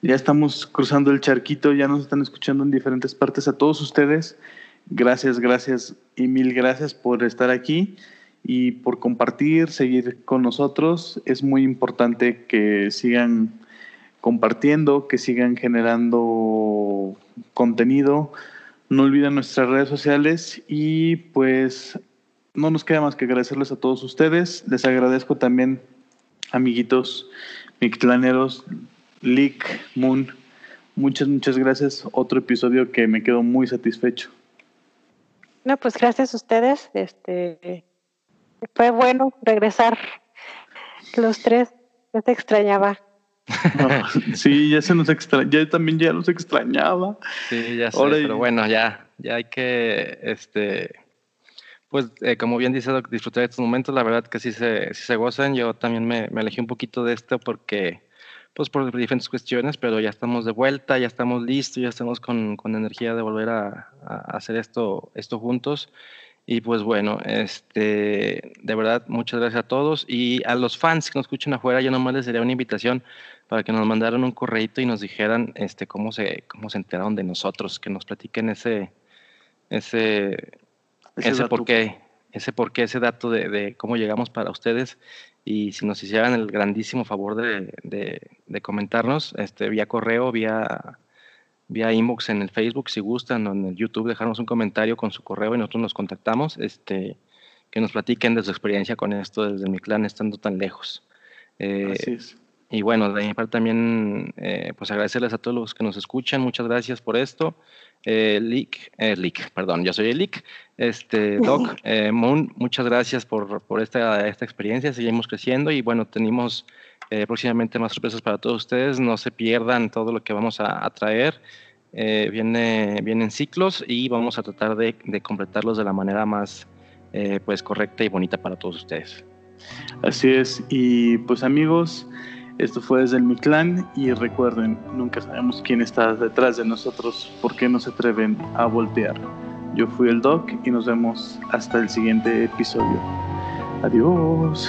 S3: Ya estamos cruzando el charquito, ya nos están escuchando en diferentes partes. A todos ustedes, gracias, gracias y mil gracias por estar aquí y por compartir, seguir con nosotros. Es muy importante que sigan compartiendo, que sigan generando contenido. No olviden nuestras redes sociales y pues no nos queda más que agradecerles a todos ustedes. Les agradezco también, amiguitos, mictlaneros, Lick, Moon. Muchas, muchas gracias. Otro episodio que me quedo muy satisfecho.
S4: No, pues gracias a ustedes. Este fue bueno regresar los tres. Ya te extrañaba.
S3: sí, ya se nos extraña, ya también ya los extrañaba.
S2: Sí, ya sé, pero bueno, ya, ya hay que, este, pues, eh, como bien dice, disfrutar de estos momentos, la verdad que sí se, sí se gozan. Yo también me, me, alejé un poquito de esto porque, pues, por diferentes cuestiones, pero ya estamos de vuelta, ya estamos listos, ya estamos con, con energía de volver a, a, hacer esto, esto juntos. Y pues bueno, este, de verdad, muchas gracias a todos. Y a los fans que nos escuchan afuera, yo nomás les daría una invitación para que nos mandaran un correito y nos dijeran este, cómo, se, cómo se enteraron de nosotros, que nos platiquen ese, ese, ese, por qué, ese por qué, ese dato de, de, cómo llegamos para ustedes. Y si nos hicieran el grandísimo favor de, de, de comentarnos, este, vía correo, vía vía inbox en el Facebook, si gustan, o en el YouTube, dejarnos un comentario con su correo y nosotros nos contactamos, este, que nos platiquen de su experiencia con esto desde mi clan estando tan lejos. Eh, Así es. Y bueno, de mi parte también, eh, pues agradecerles a todos los que nos escuchan, muchas gracias por esto. Eh, Lick, eh, Lick, perdón, yo soy el Lick. Este, Doc, Moon, muchas gracias por, por esta, esta experiencia, seguimos creciendo y bueno, tenemos eh, próximamente más sorpresas para todos ustedes. No se pierdan todo lo que vamos a, traer. Eh, viene, vienen ciclos y vamos a tratar de, completarlos de la manera más eh, pues correcta y bonita para todos ustedes.
S3: Así es. Y pues amigos, Esto fue desde el Mi Clan y recuerden, nunca sabemos quién está detrás de nosotros, por qué no se atreven a voltear. Yo fui el Doc y nos vemos hasta el siguiente episodio. Adiós.